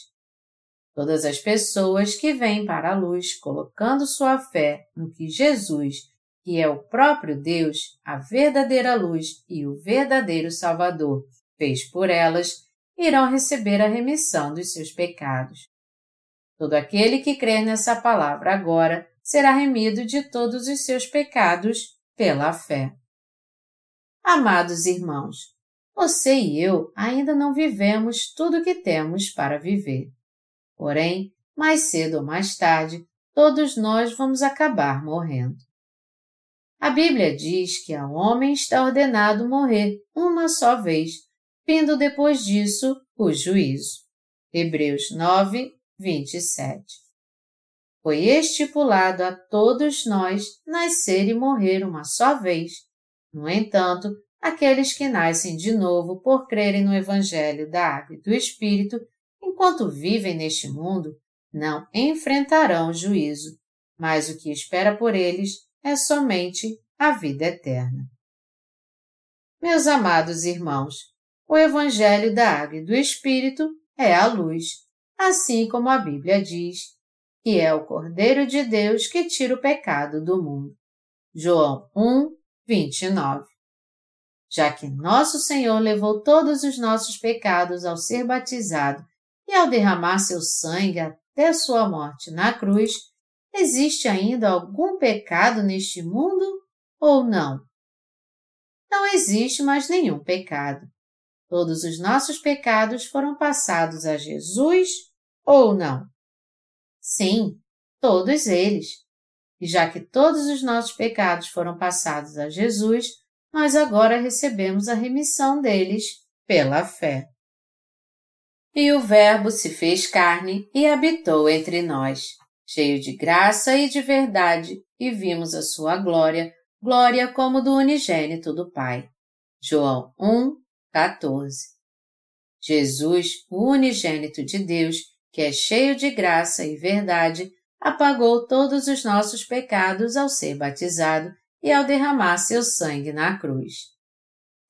Todas as pessoas que vêm para a luz colocando sua fé no que Jesus, que é o próprio Deus, a verdadeira luz e o verdadeiro Salvador, fez por elas, irão receber a remissão dos seus pecados. Todo aquele que crer nessa palavra agora será remido de todos os seus pecados pela fé. Amados irmãos, você e eu ainda não vivemos tudo o que temos para viver. Porém, mais cedo ou mais tarde, todos nós vamos acabar morrendo. A Bíblia diz que ao homem está ordenado morrer uma só vez, vindo depois disso o juízo. Hebreus 9, 27. Foi estipulado a todos nós nascer e morrer uma só vez. No entanto, aqueles que nascem de novo por crerem no Evangelho da Água e do Espírito, enquanto vivem neste mundo, não enfrentarão o juízo, mas o que espera por eles é somente a vida eterna. Meus amados irmãos, o Evangelho da Água e do Espírito é a luz, assim como a Bíblia diz, que é o Cordeiro de Deus que tira o pecado do mundo. João 1, 29 já que nosso Senhor levou todos os nossos pecados ao ser batizado e ao derramar seu sangue até sua morte na cruz, existe ainda algum pecado neste mundo ou não? Não existe mais nenhum pecado. Todos os nossos pecados foram passados a Jesus ou não? Sim, todos eles. E já que todos os nossos pecados foram passados a Jesus, nós agora recebemos a remissão deles pela fé. E o Verbo se fez carne e habitou entre nós, cheio de graça e de verdade, e vimos a sua glória, glória como do unigênito do Pai. João 1, 14. Jesus, o unigênito de Deus, que é cheio de graça e verdade, apagou todos os nossos pecados ao ser batizado e ao derramar seu sangue na cruz.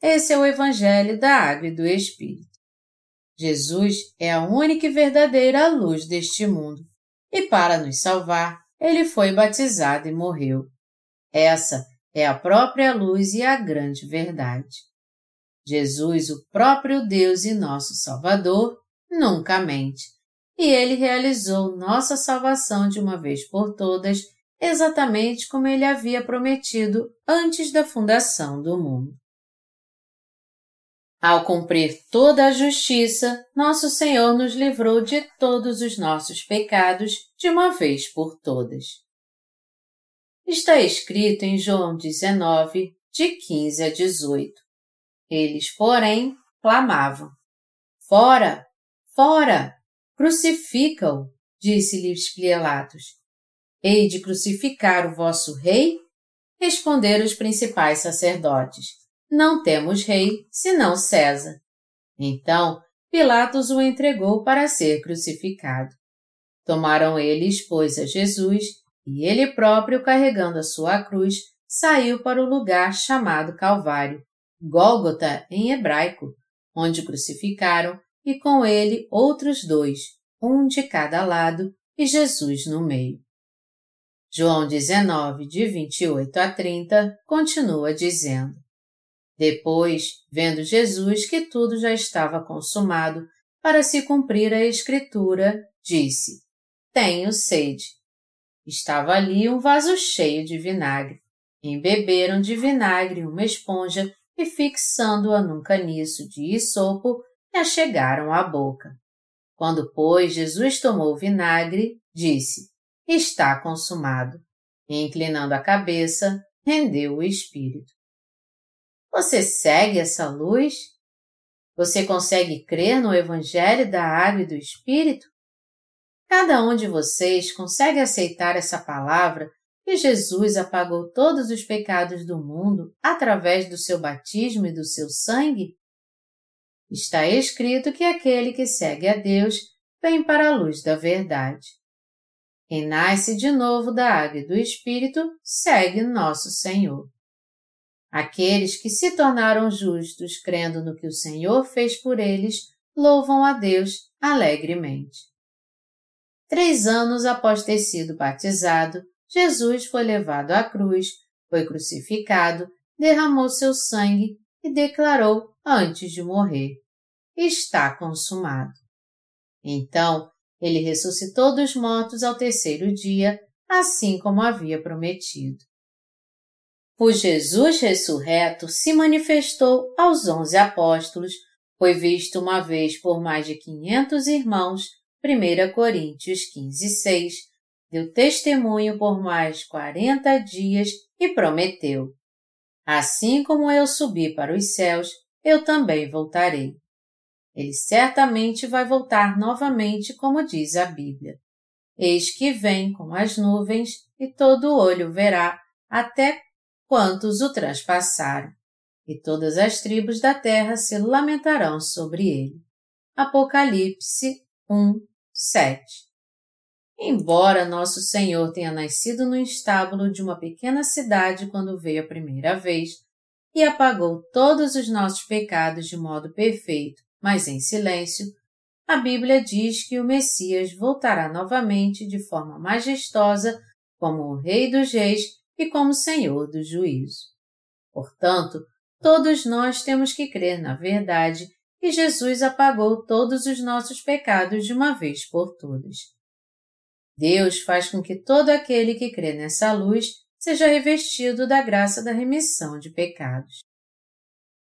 Esse é o Evangelho da Água e do Espírito. Jesus é a única e verdadeira luz deste mundo, e para nos salvar, ele foi batizado e morreu. Essa é a própria luz e a grande verdade. Jesus, o próprio Deus e nosso Salvador, nunca mente, e ele realizou nossa salvação de uma vez por todas exatamente como ele havia prometido antes da fundação do mundo. Ao cumprir toda a justiça, nosso Senhor nos livrou de todos os nossos pecados de uma vez por todas. Está escrito em João 19, de 15 a 18. Eles, porém, clamavam: Fora! Fora! Crucifica-o! Disse-lhes Pilatos. Hei de crucificar o vosso rei? Responderam os principais sacerdotes: Não temos rei, senão César. Então Pilatos o entregou para ser crucificado. Tomaram eles, pois, a Jesus, e ele próprio, carregando a sua cruz, saiu para o lugar chamado Calvário, Gólgota em hebraico, onde crucificaram, e com ele outros dois, um de cada lado, e Jesus no meio. João 19, de 28 a 30, continua dizendo: Depois, vendo Jesus que tudo já estava consumado, para se cumprir a Escritura, disse: Tenho sede. Estava ali um vaso cheio de vinagre. Embeberam de vinagre uma esponja e, fixando-a num caniço de isopo, a chegaram à boca. Quando, pois, Jesus tomou o vinagre, disse: está consumado. E, inclinando a cabeça, rendeu o espírito. Você segue essa luz? Você consegue crer no Evangelho da Água e do Espírito? Cada um de vocês consegue aceitar essa palavra que Jesus apagou todos os pecados do mundo através do seu batismo e do seu sangue? Está escrito que aquele que segue a Deus vem para a luz da verdade. Quem nasce de novo da água e do Espírito segue nosso Senhor. Aqueles que se tornaram justos crendo no que o Senhor fez por eles louvam a Deus alegremente. Três anos após ter sido batizado, Jesus foi levado à cruz, foi crucificado, derramou seu sangue e declarou antes de morrer: Está consumado. Então, ele ressuscitou dos mortos ao terceiro dia, assim como havia prometido. O Jesus ressurreto se manifestou aos onze apóstolos, foi visto uma vez por mais de quinhentos irmãos, 1 Coríntios 15, 6, deu testemunho por mais quarenta dias e prometeu: Assim como eu subi para os céus, eu também voltarei. Ele certamente vai voltar novamente, como diz a Bíblia. Eis que vem com as nuvens, e todo olho verá, até quantos o transpassaram, e todas as tribos da terra se lamentarão sobre ele. Apocalipse 1, 7 Embora nosso Senhor tenha nascido no estábulo de uma pequena cidade quando veio a primeira vez e apagou todos os nossos pecados de modo perfeito, mas em silêncio, a Bíblia diz que o Messias voltará novamente de forma majestosa como o Rei dos Reis e como Senhor do juízo. Portanto, todos nós temos que crer na verdade que Jesus apagou todos os nossos pecados de uma vez por todas. Deus faz com que todo aquele que crê nessa luz seja revestido da graça da remissão de pecados.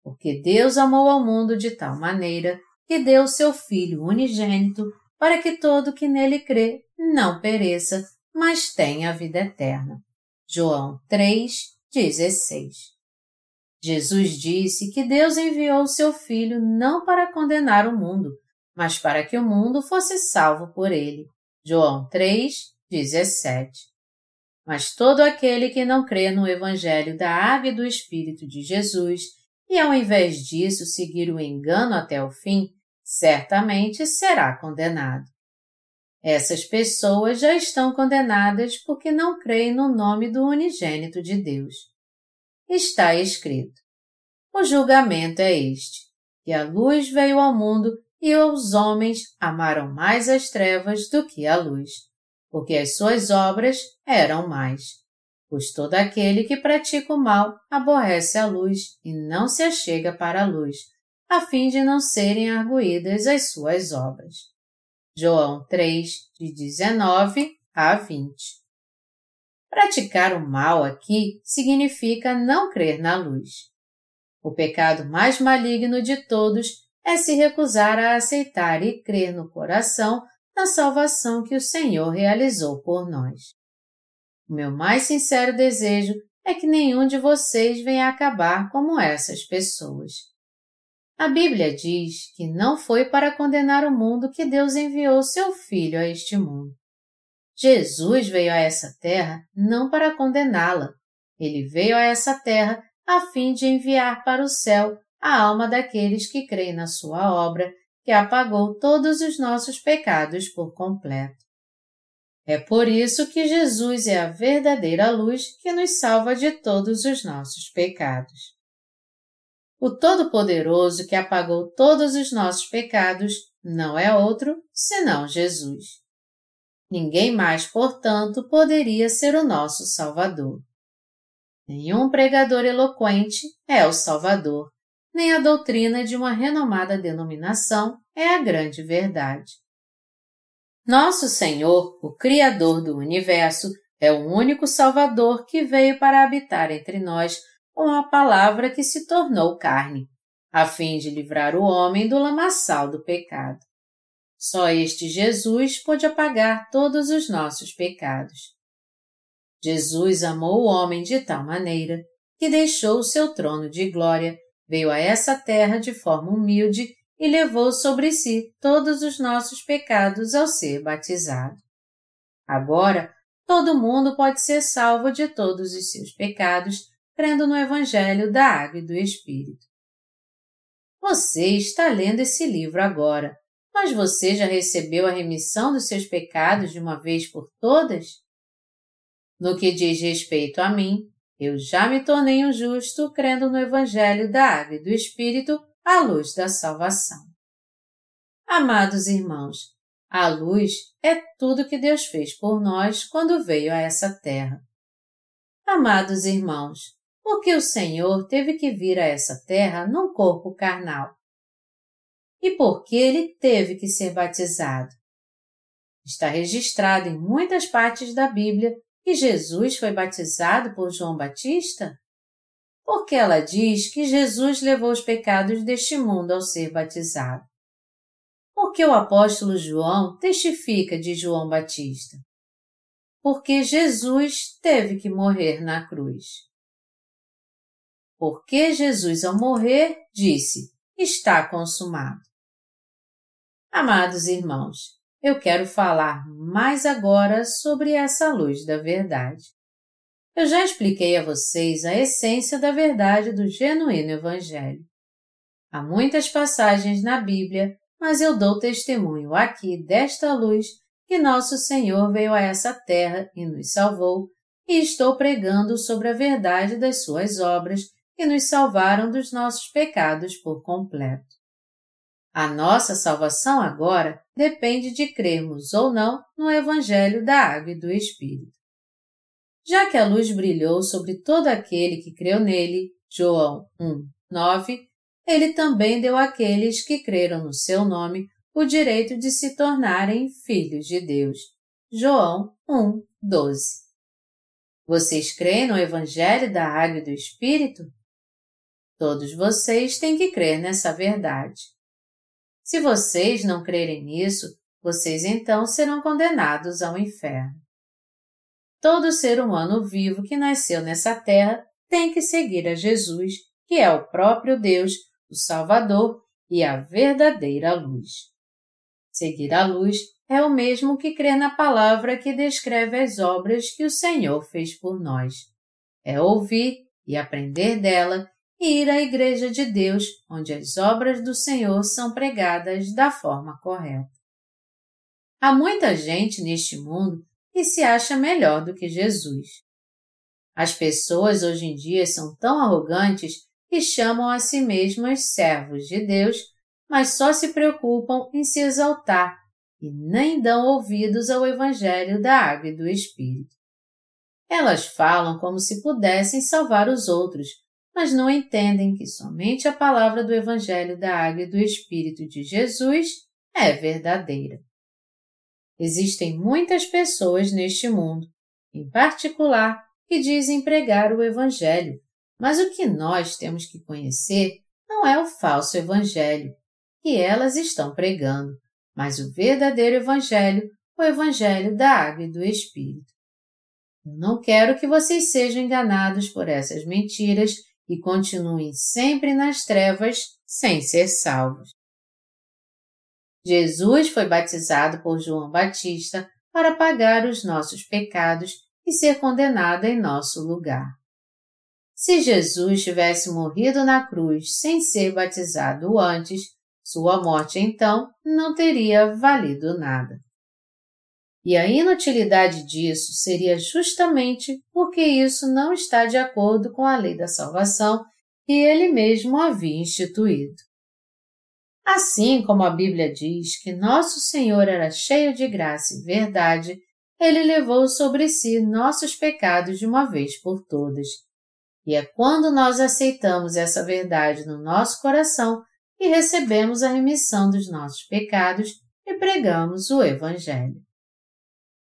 Porque Deus amou ao mundo de tal maneira que deu seu Filho unigênito para que todo que nele crê não pereça, mas tenha a vida eterna. João 3:16. Jesus disse que Deus enviou o seu Filho não para condenar o mundo, mas para que o mundo fosse salvo por ele. João 3:17. Mas todo aquele que não crê no Evangelho da Água e do Espírito de Jesus e ao invés disso seguir o engano até o fim, certamente será condenado. Essas pessoas já estão condenadas porque não creem no nome do unigênito de Deus. Está escrito: O julgamento é este, que a luz veio ao mundo e os homens amaram mais as trevas do que a luz, porque as suas obras eram mais. Pois todo aquele que pratica o mal aborrece a luz e não se achega para a luz, a fim de não serem arguídas as suas obras. João 3, de 19 a 20. Praticar o mal aqui significa não crer na luz. O pecado mais maligno de todos é se recusar a aceitar e crer no coração na salvação que o Senhor realizou por nós. O meu mais sincero desejo é que nenhum de vocês venha acabar como essas pessoas. A Bíblia diz que não foi para condenar o mundo que Deus enviou seu Filho a este mundo. Jesus veio a essa terra não para condená-la. Ele veio a essa terra a fim de enviar para o céu a alma daqueles que creem na sua obra, que apagou todos os nossos pecados por completo. É por isso que Jesus é a verdadeira luz que nos salva de todos os nossos pecados. O Todo-Poderoso que apagou todos os nossos pecados não é outro senão Jesus. Ninguém mais, portanto, poderia ser o nosso Salvador. Nenhum pregador eloquente é o Salvador, nem a doutrina de uma renomada denominação é a grande verdade. Nosso Senhor, o Criador do universo, é o único Salvador que veio para habitar entre nós com a palavra que se tornou carne, a fim de livrar o homem do lamaçal do pecado. Só este Jesus pôde apagar todos os nossos pecados. Jesus amou o homem de tal maneira que deixou o seu trono de glória, veio a essa terra de forma humilde e levou sobre si todos os nossos pecados ao ser batizado. Agora, todo mundo pode ser salvo de todos os seus pecados crendo no Evangelho da Água e do Espírito. Você está lendo esse livro agora, mas você já recebeu a remissão dos seus pecados de uma vez por todas? No que diz respeito a mim, eu já me tornei um justo crendo no Evangelho da Água e do Espírito à luz da salvação. Amados irmãos, A luz é tudo que Deus fez por nós quando veio a essa terra. Amados irmãos, por que o Senhor teve que vir a essa terra num corpo carnal? E por que ele teve que ser batizado? Está registrado em muitas partes da Bíblia que Jesus foi batizado por João Batista? Porque ela diz que Jesus levou os pecados deste mundo ao ser batizado. Porque o apóstolo João testifica de João Batista? Porque Jesus teve que morrer na cruz. Porque Jesus, ao morrer, disse: Está consumado. Amados irmãos, eu quero falar mais agora sobre essa luz da verdade. Eu já expliquei a vocês a essência da verdade do genuíno Evangelho. Há muitas passagens na Bíblia, mas eu dou testemunho aqui desta luz que nosso Senhor veio a essa terra e nos salvou, e estou pregando sobre a verdade das suas obras que nos salvaram dos nossos pecados por completo. A nossa salvação agora depende de crermos ou não no Evangelho da Água e do Espírito. Já que a luz brilhou sobre todo aquele que creu nele, João 1, 9, ele também deu àqueles que creram no seu nome o direito de se tornarem filhos de Deus. João 1, 12. Vocês creem no Evangelho da Água e do Espírito? Todos vocês têm que crer nessa verdade. Se vocês não crerem nisso, vocês então serão condenados ao inferno. Todo ser humano vivo que nasceu nessa terra tem que seguir a Jesus, que é o próprio Deus, o Salvador e a verdadeira luz. Seguir a luz é o mesmo que crer na palavra que descreve as obras que o Senhor fez por nós. É ouvir e aprender dela e ir à Igreja de Deus, onde as obras do Senhor são pregadas da forma correta. Há muita gente neste mundo que se acha melhor do que Jesus. As pessoas hoje em dia são tão arrogantes que chamam a si mesmas servos de Deus, mas só se preocupam em se exaltar e nem dão ouvidos ao Evangelho da Água e do Espírito. Elas falam como se pudessem salvar os outros, mas não entendem que somente a palavra do Evangelho da Água e do Espírito de Jesus é verdadeira. Existem muitas pessoas neste mundo, em particular, que dizem pregar o Evangelho, mas o que nós temos que conhecer não é o falso Evangelho que elas estão pregando, mas o verdadeiro Evangelho, o Evangelho da Água e do Espírito. Eu não quero que vocês sejam enganados por essas mentiras e continuem sempre nas trevas sem ser salvos. Jesus foi batizado por João Batista para pagar os nossos pecados e ser condenado em nosso lugar. Se Jesus tivesse morrido na cruz sem ser batizado antes, sua morte então não teria valido nada. E a inutilidade disso seria justamente porque isso não está de acordo com a lei da salvação que ele mesmo havia instituído. Assim como a Bíblia diz que nosso Senhor era cheio de graça e verdade, ele levou sobre si nossos pecados de uma vez por todas. E é quando nós aceitamos essa verdade no nosso coração e recebemos a remissão dos nossos pecados e pregamos o Evangelho.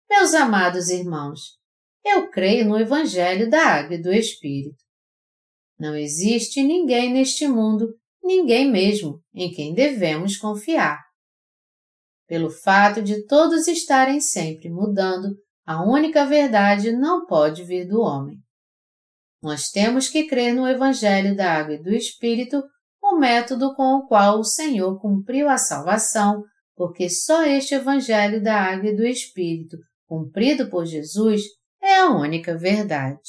Meus amados irmãos, eu creio no Evangelho da Água e do Espírito. Não existe ninguém neste mundo, ninguém mesmo, em quem devemos confiar. Pelo fato de todos estarem sempre mudando, a única verdade não pode vir do homem. Nós temos que crer no Evangelho da Água e do Espírito, o método com o qual o Senhor cumpriu a salvação, porque só este Evangelho da Água e do Espírito cumprido por Jesus, é a única verdade.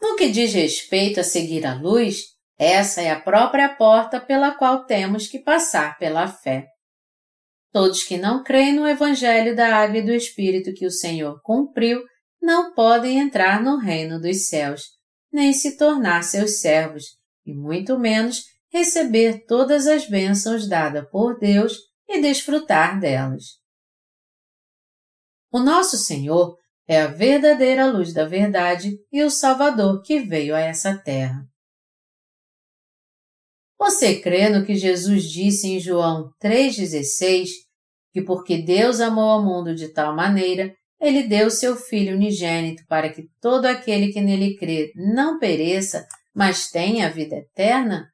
No que diz respeito a seguir a luz, essa é a própria porta pela qual temos que passar pela fé. Todos que não creem no Evangelho da Água e do Espírito que o Senhor cumpriu não podem entrar no reino dos céus, nem se tornar seus servos, e muito menos receber todas as bênçãos dadas por Deus e desfrutar delas. O nosso Senhor é a verdadeira luz da verdade e o Salvador que veio a essa terra. Você crê no que Jesus disse em João 3,16, que porque Deus amou ao mundo de tal maneira, ele deu seu Filho unigênito para que todo aquele que nele crê não pereça, mas tenha a vida eterna?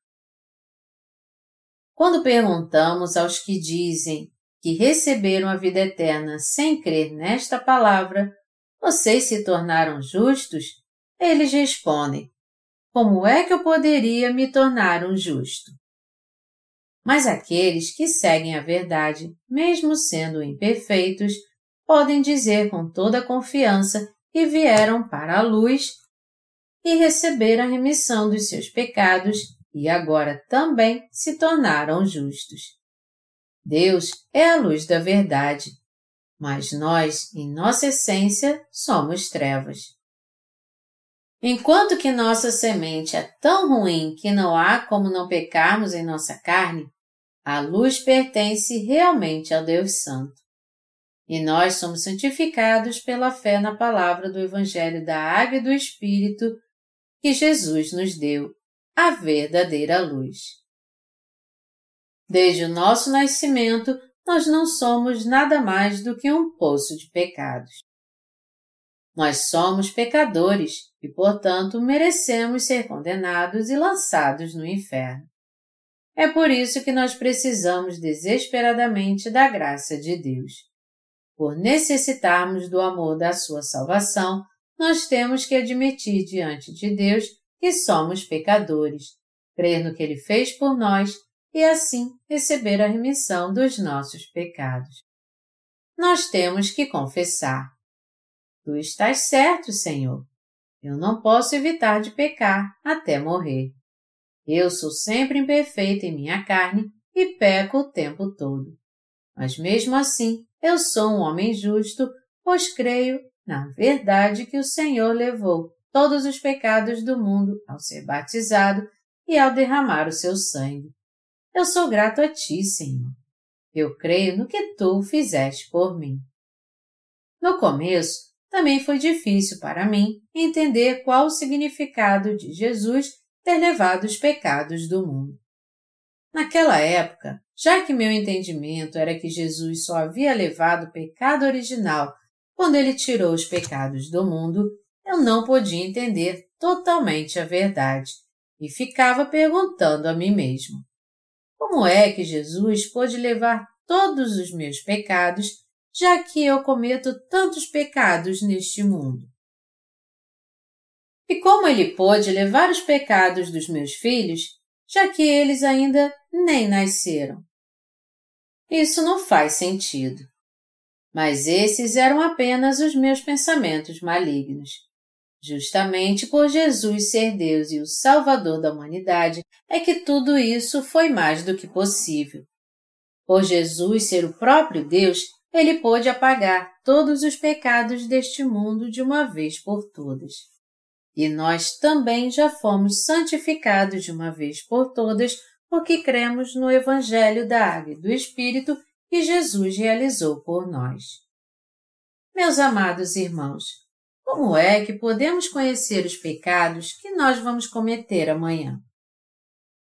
Quando perguntamos aos que dizem que receberam a vida eterna sem crer nesta palavra, vocês se tornaram justos? Eles respondem: Como é que eu poderia me tornar um justo? Mas aqueles que seguem a verdade, mesmo sendo imperfeitos, podem dizer com toda confiança que vieram para a luz e receberam a remissão dos seus pecados e agora também se tornaram justos. Deus é a luz da verdade mas nós, em nossa essência, somos trevas. Enquanto que nossa semente é tão ruim que não há como não pecarmos em nossa carne, a luz pertence realmente ao Deus Santo. E nós somos santificados pela fé na palavra do Evangelho da Água e do Espírito que Jesus nos deu, a verdadeira luz. Desde o nosso nascimento, nós não somos nada mais do que um poço de pecados. Nós somos pecadores e, portanto, merecemos ser condenados e lançados no inferno. É por isso que nós precisamos desesperadamente da graça de Deus. Por necessitarmos do amor da Sua salvação, nós temos que admitir diante de Deus que somos pecadores, crer no que Ele fez por nós e assim receber a remissão dos nossos pecados. Nós temos que confessar. Tu estás certo, Senhor. Eu não posso evitar de pecar até morrer. Eu sou sempre imperfeito em minha carne e peco o tempo todo. Mas mesmo assim, eu sou um homem justo, pois creio, na verdade, que o Senhor levou todos os pecados do mundo ao ser batizado e ao derramar o seu sangue. Eu sou grato a ti, Senhor. Eu creio no que tu fizeste por mim. No começo, também foi difícil para mim entender qual o significado de Jesus ter levado os pecados do mundo. Naquela época, já que meu entendimento era que Jesus só havia levado o pecado original quando ele tirou os pecados do mundo, eu não podia entender totalmente a verdade e ficava perguntando a mim mesmo: como é que Jesus pôde levar todos os meus pecados, já que eu cometo tantos pecados neste mundo? E como ele pôde levar os pecados dos meus filhos, já que eles ainda nem nasceram? Isso não faz sentido. Mas esses eram apenas os meus pensamentos malignos. Justamente por Jesus ser Deus e o Salvador da humanidade é que tudo isso foi mais do que possível. Por Jesus ser o próprio Deus, ele pôde apagar todos os pecados deste mundo de uma vez por todas. E nós também já fomos santificados de uma vez por todas porque cremos no Evangelho da Água e do Espírito que Jesus realizou por nós. Meus amados irmãos, como é que podemos conhecer os pecados que nós vamos cometer amanhã?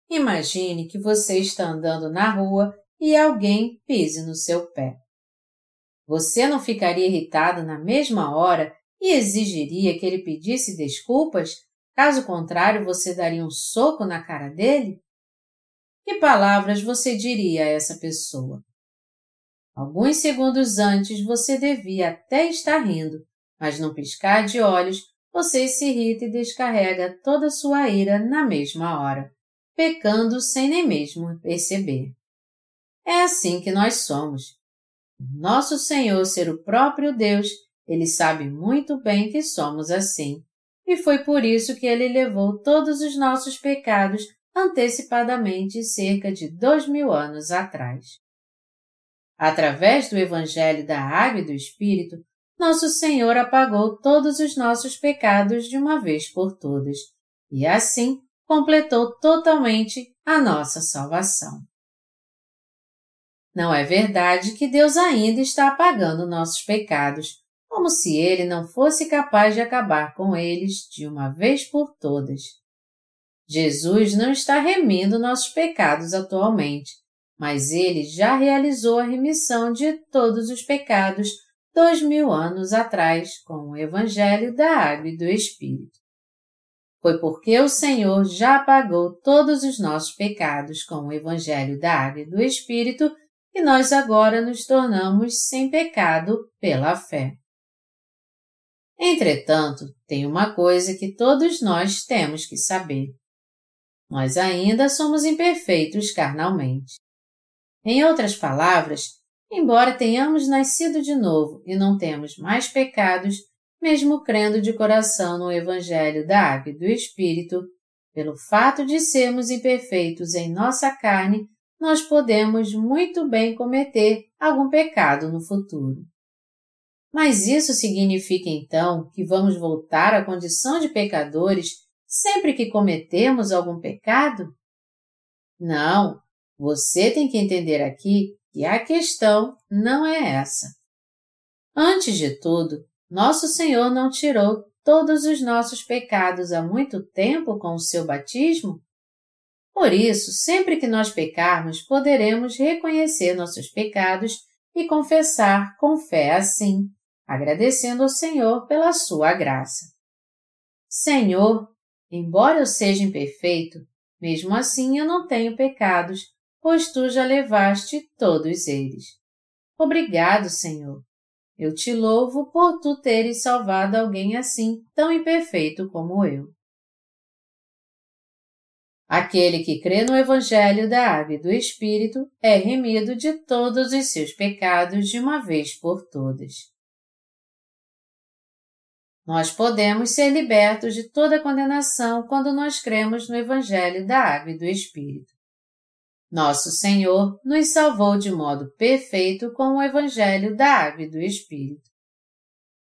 Imagine que você está andando na rua e alguém pise no seu pé. Você não ficaria irritado na mesma hora e exigiria que ele pedisse desculpas? Caso contrário, você daria um soco na cara dele? Que palavras você diria a essa pessoa? Alguns segundos antes você devia até estar rindo, mas num piscar de olhos você se irrita e descarrega toda sua ira na mesma hora, pecando sem nem mesmo perceber. É assim que nós somos. Nosso Senhor ser o próprio Deus, ele sabe muito bem que somos assim, e foi por isso que ele levou todos os nossos pecados antecipadamente cerca de dois mil anos atrás. Através do Evangelho da Água e do Espírito, nosso Senhor apagou todos os nossos pecados de uma vez por todas, e assim completou totalmente a nossa salvação. Não é verdade que Deus ainda está apagando nossos pecados, como se Ele não fosse capaz de acabar com eles de uma vez por todas. Jesus não está remindo nossos pecados atualmente, mas Ele já realizou a remissão de todos os pecados dois mil anos atrás com o Evangelho da Água e do Espírito. Foi porque o Senhor já apagou todos os nossos pecados com o Evangelho da Água e do Espírito e nós agora nos tornamos sem pecado pela fé. Entretanto, tem uma coisa que todos nós temos que saber. Nós ainda somos imperfeitos carnalmente. Em outras palavras, embora tenhamos nascido de novo e não temos mais pecados, mesmo crendo de coração no Evangelho da Água e do Espírito, pelo fato de sermos imperfeitos em nossa carne, nós podemos muito bem cometer algum pecado no futuro. Mas isso significa então que vamos voltar à condição de pecadores sempre que cometemos algum pecado? Não, você tem que entender aqui que a questão não é essa. Antes de tudo, nosso Senhor não tirou todos os nossos pecados há muito tempo com o seu batismo? Por isso, sempre que nós pecarmos, poderemos reconhecer nossos pecados e confessar com fé assim, agradecendo ao Senhor pela sua graça. Senhor, embora eu seja imperfeito, mesmo assim eu não tenho pecados, pois tu já levaste todos eles. Obrigado, Senhor. Eu te louvo por tu teres salvado alguém assim, tão imperfeito como eu. Aquele que crê no Evangelho da Água e do Espírito é remido de todos os seus pecados de uma vez por todas. Nós podemos ser libertos de toda condenação quando nós cremos no Evangelho da Água e do Espírito. Nosso Senhor nos salvou de modo perfeito com o Evangelho da Água e do Espírito.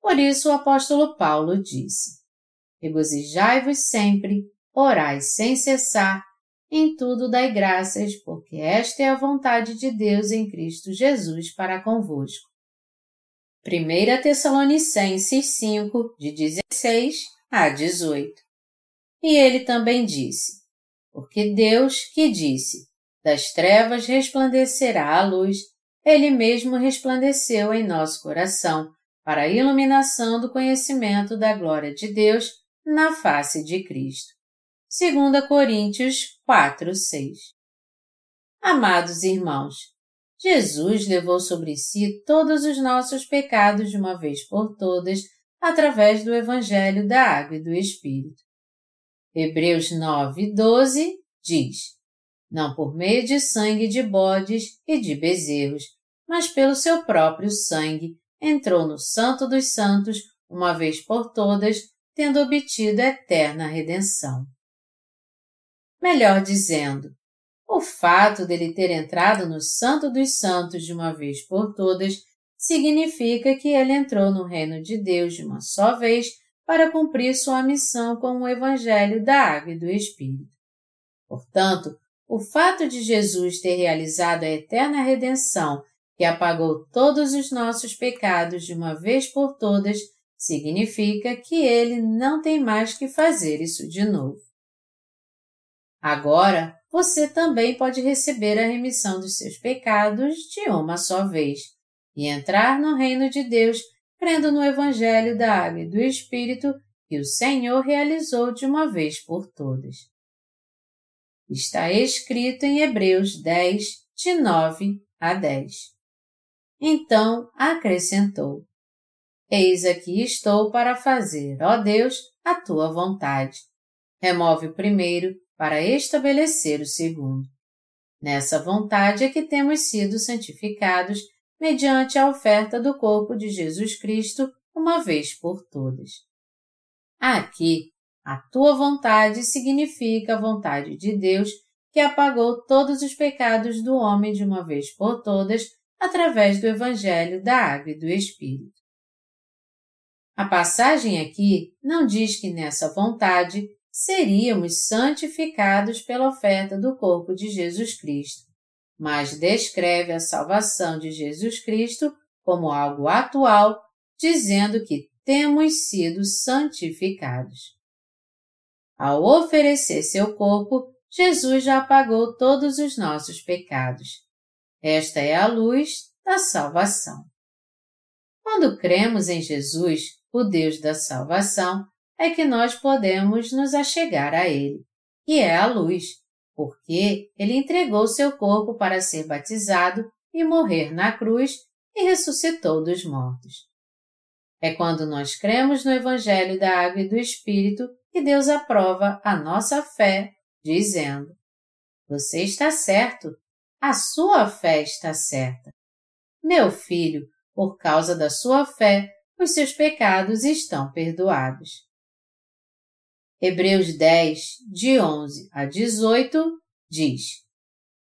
Por isso o apóstolo Paulo disse: Regozijai-vos sempre orai sem cessar, em tudo dai graças, porque esta é a vontade de Deus em Cristo Jesus para convosco. 1 Tessalonicenses 5, de 16 a 18. E ele também disse: Porque Deus que disse: Das trevas resplandecerá a luz, ele mesmo resplandeceu em nosso coração, para a iluminação do conhecimento da glória de Deus na face de Cristo. 2 Coríntios 4, 6. Amados irmãos, Jesus levou sobre si todos os nossos pecados de uma vez por todas através do Evangelho da Água e do Espírito. Hebreus 9, 12 diz: Não por meio de sangue de bodes e de bezerros, mas pelo seu próprio sangue, entrou no Santo dos Santos uma vez por todas, tendo obtido eterna redenção. Melhor dizendo, o fato dele ter entrado no Santo dos Santos de uma vez por todas significa que ele entrou no reino de Deus de uma só vez para cumprir sua missão com o Evangelho da Água e do Espírito. Portanto, o fato de Jesus ter realizado a eterna redenção que apagou todos os nossos pecados de uma vez por todas significa que ele não tem mais que fazer isso de novo. Agora, você também pode receber a remissão dos seus pecados de uma só vez e entrar no reino de Deus crendo no Evangelho da Água e do Espírito que o Senhor realizou de uma vez por todas. Está escrito em Hebreus 10, de 9 a 10. Então acrescentou: Eis aqui estou para fazer, ó Deus, a tua vontade. Remove o primeiro para estabelecer o segundo. Nessa vontade é que temos sido santificados mediante a oferta do corpo de Jesus Cristo uma vez por todas. Aqui, a tua vontade significa a vontade de Deus que apagou todos os pecados do homem de uma vez por todas através do Evangelho da Água e do Espírito. A passagem aqui não diz que nessa vontade seríamos santificados pela oferta do corpo de Jesus Cristo, mas descreve a salvação de Jesus Cristo como algo atual, dizendo que temos sido santificados. Ao oferecer seu corpo, Jesus já apagou todos os nossos pecados. Esta é a luz da salvação. Quando cremos em Jesus, o Deus da salvação, é que nós podemos nos achegar a Ele, e é a luz, porque Ele entregou seu corpo para ser batizado e morrer na cruz e ressuscitou dos mortos. É quando nós cremos no Evangelho da Água e do Espírito que Deus aprova a nossa fé, dizendo: Você está certo, a sua fé está certa. Meu filho, por causa da sua fé, os seus pecados estão perdoados. Hebreus 10, de 11 a 18, diz: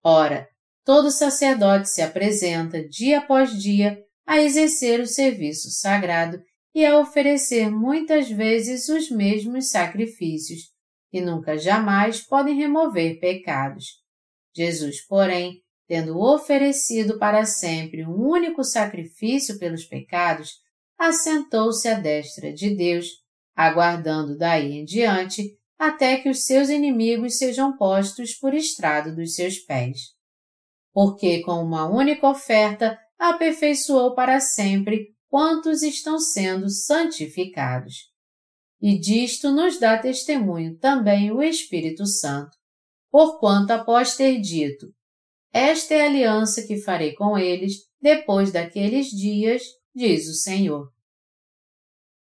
Ora, todo sacerdote se apresenta dia após dia a exercer o serviço sagrado e a oferecer muitas vezes os mesmos sacrifícios, e nunca jamais podem remover pecados. Jesus, porém, tendo oferecido para sempre um único sacrifício pelos pecados, assentou-se à destra de Deus, aguardando daí em diante até que os seus inimigos sejam postos por estrado dos seus pés. Porque com uma única oferta aperfeiçoou para sempre quantos estão sendo santificados. E disto nos dá testemunho também o Espírito Santo, porquanto após ter dito, esta é a aliança que farei com eles depois daqueles dias, diz o Senhor.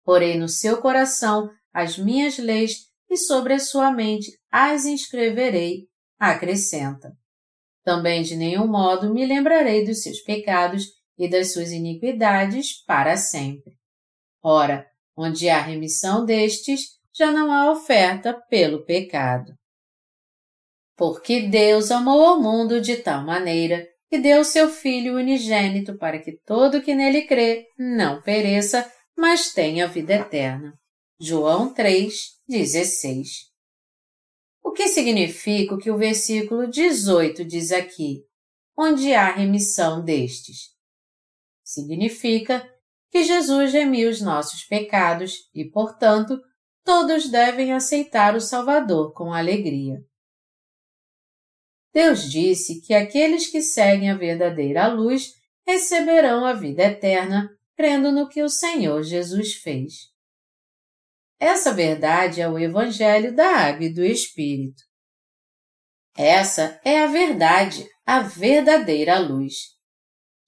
Porei no seu coração as minhas leis e sobre a sua mente as inscreverei, acrescenta. Também de nenhum modo me lembrarei dos seus pecados e das suas iniquidades para sempre. Ora, onde há remissão destes, já não há oferta pelo pecado. Porque Deus amou ao mundo de tal maneira que deu seu Filho unigênito para que todo que nele crê não pereça, mas tenha vida eterna. João 3, 16. Que significa o que o versículo 18 diz aqui? Onde há remissão destes? Significa que Jesus remiu os nossos pecados e, portanto, todos devem aceitar o Salvador com alegria. Deus disse que aqueles que seguem a verdadeira luz receberão a vida eterna, crendo no que o Senhor Jesus fez. Essa verdade é o Evangelho da Água e do Espírito. Essa é a verdade, a verdadeira luz.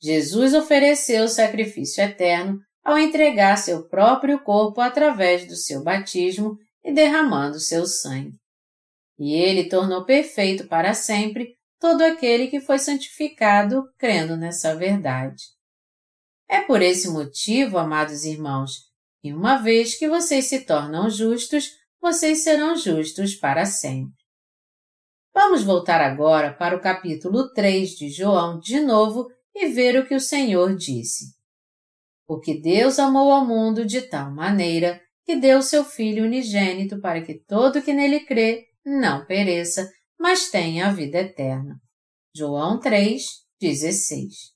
Jesus ofereceu o sacrifício eterno ao entregar seu próprio corpo através do seu batismo e derramando seu sangue. E ele tornou perfeito para sempre todo aquele que foi santificado crendo nessa verdade. É por esse motivo, amados irmãos, e uma vez que vocês se tornam justos, vocês serão justos para sempre. Vamos voltar agora para o capítulo 3 de João de novo e ver o que o Senhor disse. Porque Deus amou ao mundo de tal maneira que deu seu Filho unigênito para que todo que nele crê não pereça, mas tenha a vida eterna. João 3, 16.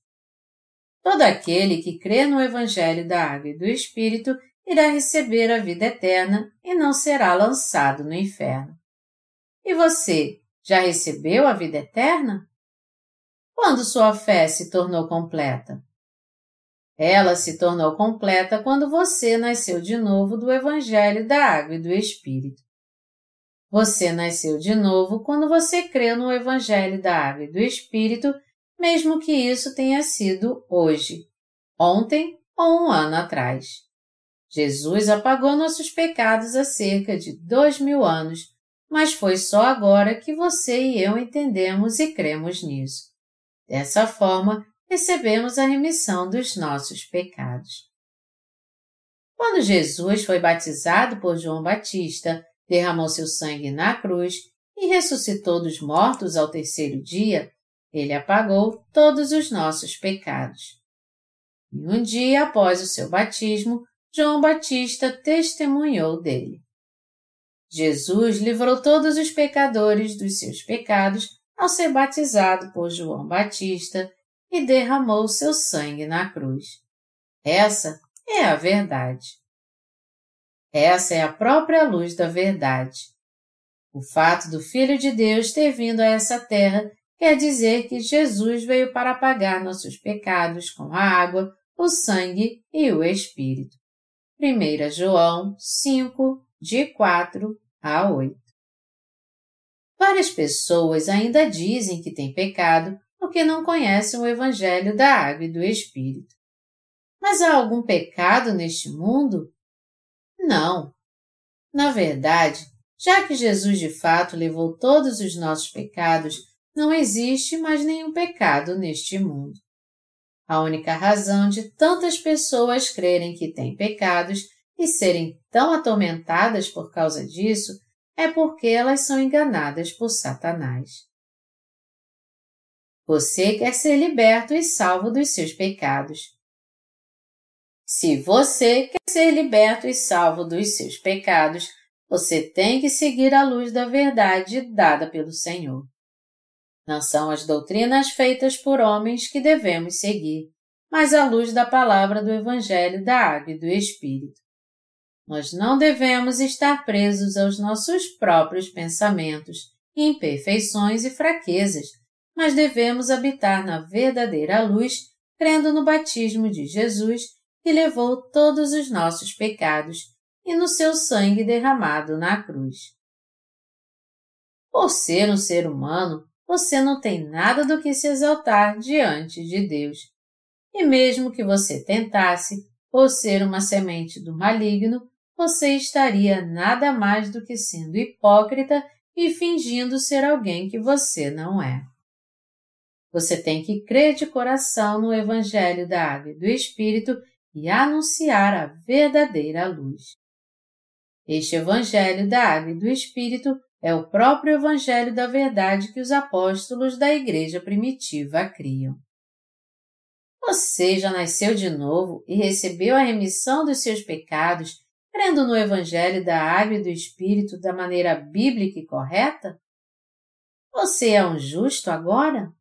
Todo aquele que crê no Evangelho da Água e do Espírito irá receber a vida eterna e não será lançado no inferno. E você, já recebeu a vida eterna? Quando sua fé se tornou completa? Ela se tornou completa quando você nasceu de novo do Evangelho da Água e do Espírito. Você nasceu de novo quando você creu no Evangelho da Água e do Espírito, mesmo que isso tenha sido hoje, ontem ou um ano atrás. Jesus apagou nossos pecados há cerca de dois mil anos, mas foi só agora que você e eu entendemos e cremos nisso. Dessa forma, recebemos a remissão dos nossos pecados. Quando Jesus foi batizado por João Batista, derramou seu sangue na cruz e ressuscitou dos mortos ao terceiro dia, ele apagou todos os nossos pecados. E um dia após o seu batismo, João Batista testemunhou dele. Jesus livrou todos os pecadores dos seus pecados ao ser batizado por João Batista e derramou seu sangue na cruz. Essa é a verdade. Essa é a própria luz da verdade. O fato do Filho de Deus ter vindo a essa terra quer dizer que Jesus veio para pagar nossos pecados com a água, o sangue e o Espírito. 1 João 5, de 4 a 8. Várias pessoas ainda dizem que têm pecado porque não conhecem o Evangelho da Água e do Espírito. Mas há algum pecado neste mundo? Não. Na verdade, já que Jesus de fato levou todos os nossos pecados, não existe mais nenhum pecado neste mundo. A única razão de tantas pessoas crerem que têm pecados e serem tão atormentadas por causa disso é porque elas são enganadas por Satanás. Você quer ser liberto e salvo dos seus pecados. Se você quer ser liberto e salvo dos seus pecados, você tem que seguir a luz da verdade dada pelo Senhor. Não são as doutrinas feitas por homens que devemos seguir, mas a luz da palavra do Evangelho da Água e do Espírito. Nós não devemos estar presos aos nossos próprios pensamentos, imperfeições e fraquezas, mas devemos habitar na verdadeira luz, crendo no batismo de Jesus, que levou todos os nossos pecados, e no seu sangue derramado na cruz. Por ser um ser humano, você não tem nada do que se exaltar diante de Deus. E mesmo que você tentasse, por ser uma semente do maligno, você estaria nada mais do que sendo hipócrita e fingindo ser alguém que você não é. Você tem que crer de coração no Evangelho da Água e do Espírito e anunciar a verdadeira luz. Este Evangelho da Água e do Espírito é o próprio Evangelho da Verdade que os apóstolos da Igreja primitiva criam. Você já nasceu de novo e recebeu a remissão dos seus pecados crendo no Evangelho da Água e do Espírito da maneira bíblica e correta? Você é um justo agora?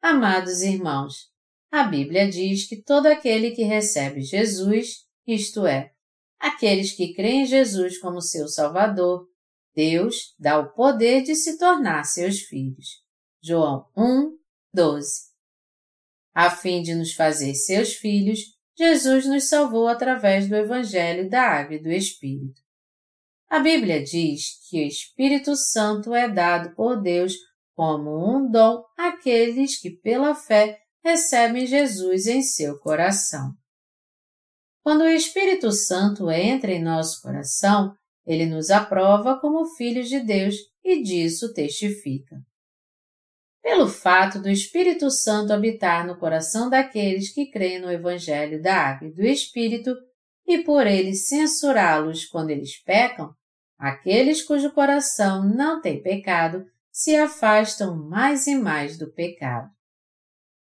Amados irmãos, a Bíblia diz que todo aquele que recebe Jesus, isto é, aqueles que creem em Jesus como seu Salvador, Deus dá o poder de se tornar seus filhos. João 1, 12. A fim de nos fazer seus filhos, Jesus nos salvou através do Evangelho da Água e do Espírito. A Bíblia diz que o Espírito Santo é dado por Deus como um dom àqueles que, pela fé, recebem Jesus em seu coração. Quando o Espírito Santo entra em nosso coração, ele nos aprova como filhos de Deus e disso testifica. Pelo fato do Espírito Santo habitar no coração daqueles que creem no Evangelho da Água e do Espírito, e por ele censurá-los quando eles pecam, aqueles cujo coração não tem pecado se afastam mais e mais do pecado.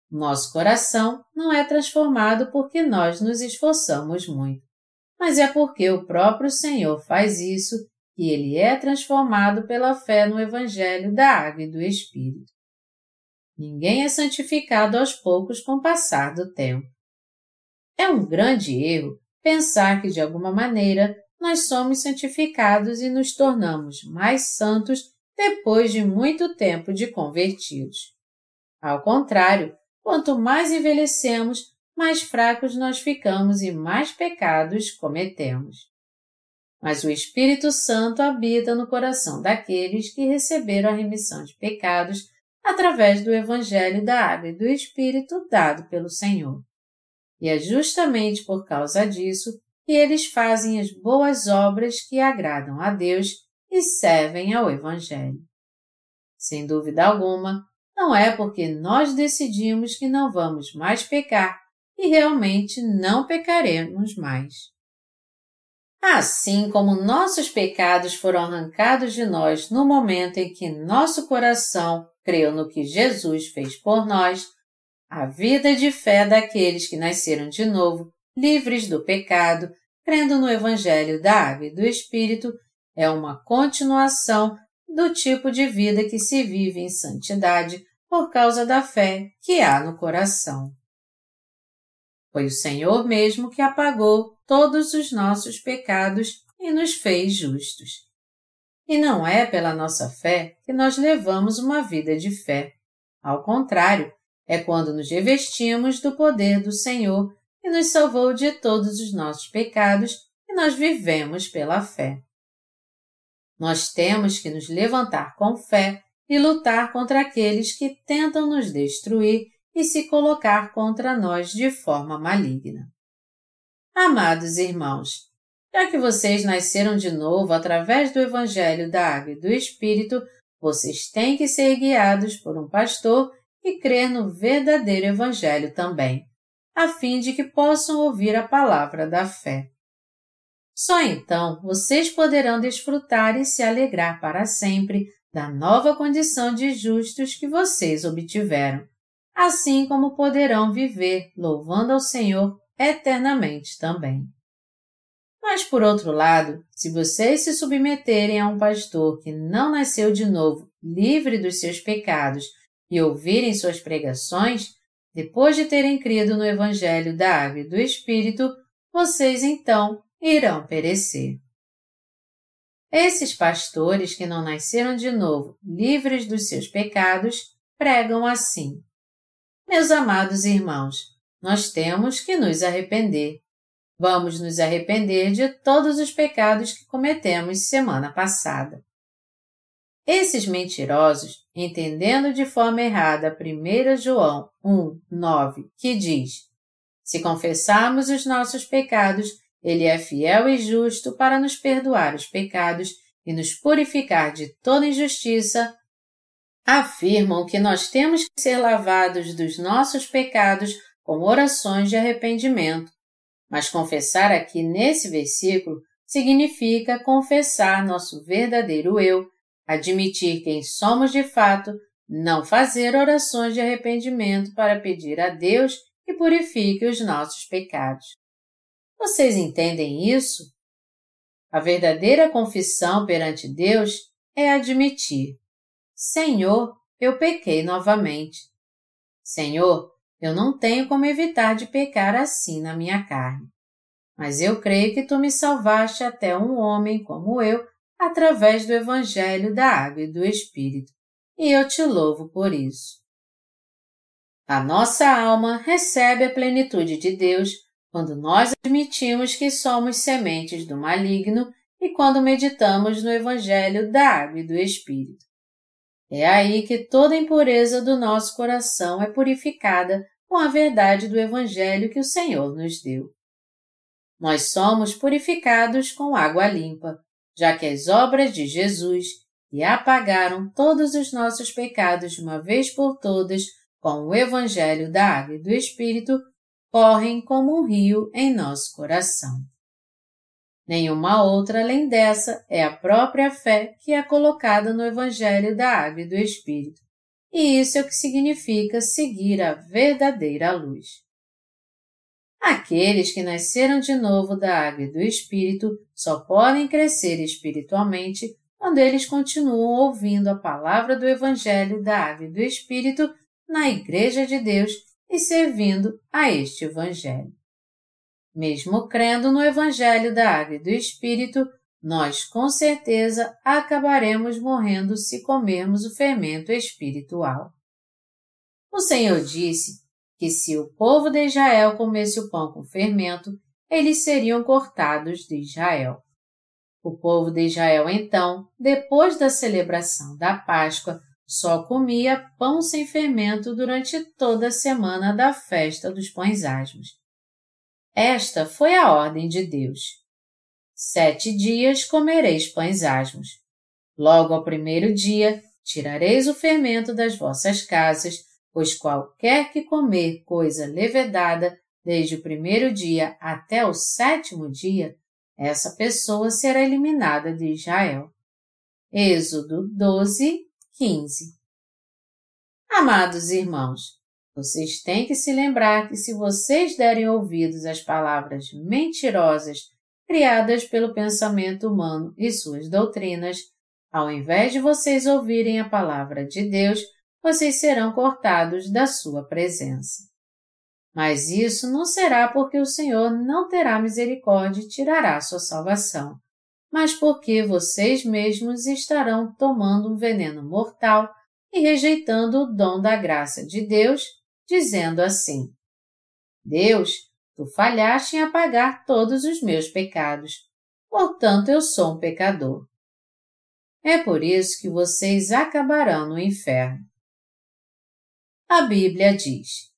Nosso coração não é transformado porque nós nos esforçamos muito, mas é porque o próprio Senhor faz isso e ele é transformado pela fé no Evangelho da Água e do Espírito. Ninguém é santificado aos poucos com o passar do tempo. É um grande erro pensar que, de alguma maneira, nós somos santificados e nos tornamos mais santos depois de muito tempo de convertidos. Ao contrário, quanto mais envelhecemos, mais fracos nós ficamos e mais pecados cometemos. Mas o Espírito Santo habita no coração daqueles que receberam a remissão de pecados através do Evangelho da Água e do Espírito dado pelo Senhor. E é justamente por causa disso que eles fazem as boas obras que agradam a Deus e servem ao Evangelho. Sem dúvida alguma, não é porque nós decidimos que não vamos mais pecar e realmente não pecaremos mais. Assim como nossos pecados foram arrancados de nós no momento em que nosso coração creu no que Jesus fez por nós, a vida de fé daqueles que nasceram de novo, livres do pecado, crendo no Evangelho da Água e do Espírito, é uma continuação do tipo de vida que se vive em santidade por causa da fé que há no coração. Foi o Senhor mesmo que apagou todos os nossos pecados e nos fez justos. E não é pela nossa fé que nós levamos uma vida de fé. Ao contrário, é quando nos revestimos do poder do Senhor e nos salvou de todos os nossos pecados e nós vivemos pela fé. Nós temos que nos levantar com fé e lutar contra aqueles que tentam nos destruir e se colocar contra nós de forma maligna. Amados irmãos, já que vocês nasceram de novo através do Evangelho da Água e do Espírito, vocês têm que ser guiados por um pastor e crer no verdadeiro Evangelho também, a fim de que possam ouvir a palavra da fé. Só então vocês poderão desfrutar e se alegrar para sempre da nova condição de justos que vocês obtiveram, assim como poderão viver louvando ao Senhor eternamente também. Mas, por outro lado, se vocês se submeterem a um pastor que não nasceu de novo, livre dos seus pecados, e ouvirem suas pregações, depois de terem crido no Evangelho da Água e do Espírito, vocês então irão perecer. Esses pastores que não nasceram de novo, livres dos seus pecados, pregam assim: Meus amados irmãos, nós temos que nos arrepender Vamos nos arrepender de todos os pecados que cometemos semana passada. Esses mentirosos, entendendo de forma errada 1 João 1, 9, que diz: Se confessarmos os nossos pecados, Ele é fiel e justo para nos perdoar os pecados e nos purificar de toda injustiça, afirmam que nós temos que ser lavados dos nossos pecados com orações de arrependimento mas confessar aqui nesse versículo significa confessar nosso verdadeiro eu, admitir quem somos de fato, não fazer orações de arrependimento para pedir a Deus que purifique os nossos pecados. Vocês entendem isso? A verdadeira confissão perante Deus é admitir: Senhor, eu pequei novamente. Senhor, eu não tenho como evitar de pecar assim na minha carne. Mas eu creio que tu me salvaste até um homem como eu através do Evangelho da Água e do Espírito, e eu te louvo por isso. A nossa alma recebe a plenitude de Deus quando nós admitimos que somos sementes do maligno e quando meditamos no Evangelho da Água e do Espírito. É aí que toda impureza do nosso coração é purificada com a verdade do Evangelho que o Senhor nos deu. Nós somos purificados com água limpa, já que as obras de Jesus, que apagaram todos os nossos pecados de uma vez por todas com o Evangelho da Água e do Espírito, correm como um rio em nosso coração. Nenhuma outra além dessa é a própria fé que é colocada no Evangelho da Água e do Espírito, e isso é o que significa seguir a verdadeira luz. Aqueles que nasceram de novo da água e do Espírito só podem crescer espiritualmente quando eles continuam ouvindo a palavra do Evangelho da água e do Espírito na Igreja de Deus e servindo a este Evangelho. Mesmo crendo no Evangelho da água e do Espírito, nós com certeza acabaremos morrendo se comermos o fermento espiritual. O Senhor disse que se o povo de Israel comesse o pão com fermento, eles seriam cortados de Israel. O povo de Israel, então, depois da celebração da Páscoa, só comia pão sem fermento durante toda a semana da festa dos pães asmos. Esta foi a ordem de Deus. Sete dias comereis pães asmos. Logo ao primeiro dia tirareis o fermento das vossas casas, pois qualquer que comer coisa levedada desde o primeiro dia até o sétimo dia, essa pessoa será eliminada de Israel. Êxodo 12, 15 Amados irmãos, vocês têm que se lembrar que se vocês derem ouvidos às palavras mentirosas criadas pelo pensamento humano e suas doutrinas, Ao invés de vocês ouvirem a palavra de Deus, vocês serão cortados da sua presença. Mas isso não será porque o Senhor não terá misericórdia e tirará sua salvação, mas porque vocês mesmos estarão tomando um veneno mortal e rejeitando o dom da graça de Deus, dizendo assim: Deus, tu falhaste em apagar todos os meus pecados, portanto eu sou um pecador. É por isso que vocês acabarão no inferno. A Bíblia diz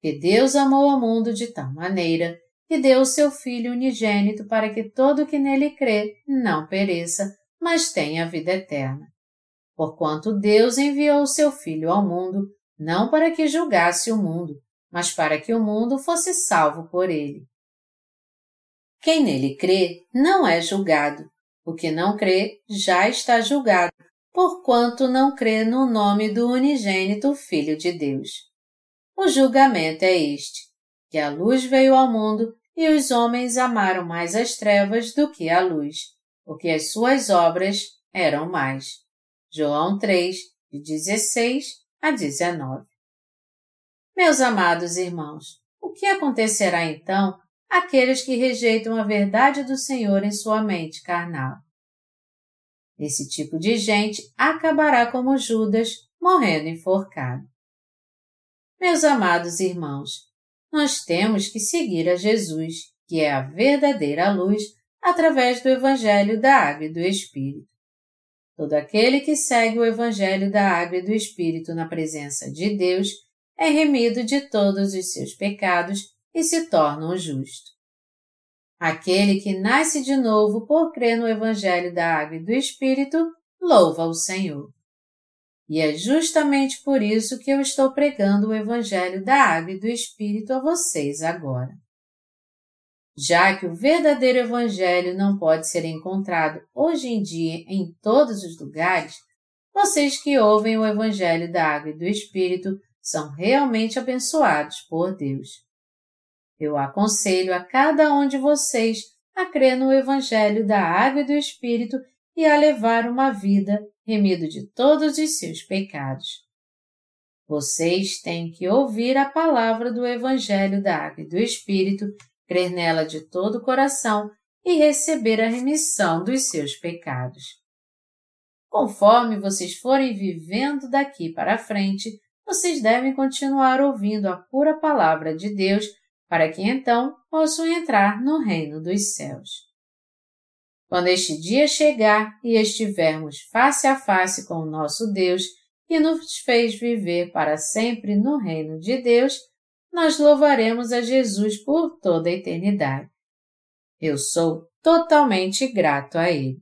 que Deus amou o mundo de tal maneira que deu o seu Filho unigênito para que todo que nele crê não pereça, mas tenha vida eterna. Porquanto Deus enviou o seu Filho ao mundo, não para que julgasse o mundo, mas para que o mundo fosse salvo por ele. Quem nele crê não é julgado, o que não crê já está julgado, porquanto não crê no nome do unigênito Filho de Deus. O julgamento é este, que a luz veio ao mundo e os homens amaram mais as trevas do que a luz, porque as suas obras eram mais. João 3, de 16 a 19. Meus amados irmãos, o que acontecerá então aqueles que rejeitam a verdade do Senhor em sua mente carnal. Esse tipo de gente acabará como Judas, morrendo enforcado. Meus amados irmãos, nós temos que seguir a Jesus, que é a verdadeira luz, através do Evangelho da Água e do Espírito. Todo aquele que segue o Evangelho da Água e do Espírito na presença de Deus é remido de todos os seus pecados e se tornam justo. Aquele que nasce de novo por crer no Evangelho da Água e do Espírito, louva o Senhor. E é justamente por isso que eu estou pregando o Evangelho da Água e do Espírito a vocês agora. Já que o verdadeiro Evangelho não pode ser encontrado hoje em dia em todos os lugares, vocês que ouvem o Evangelho da Água e do Espírito são realmente abençoados por Deus. Eu aconselho a cada um de vocês a crer no Evangelho da Água e do Espírito e a levar uma vida remido de todos os seus pecados. Vocês têm que ouvir a palavra do Evangelho da Água e do Espírito, crer nela de todo o coração e receber a remissão dos seus pecados. Conforme vocês forem vivendo daqui para frente, vocês devem continuar ouvindo a pura palavra de Deus para que então possam entrar no reino dos céus. Quando este dia chegar e estivermos face a face com o nosso Deus, que nos fez viver para sempre no reino de Deus, nós louvaremos a Jesus por toda a eternidade. Eu sou totalmente grato a Ele.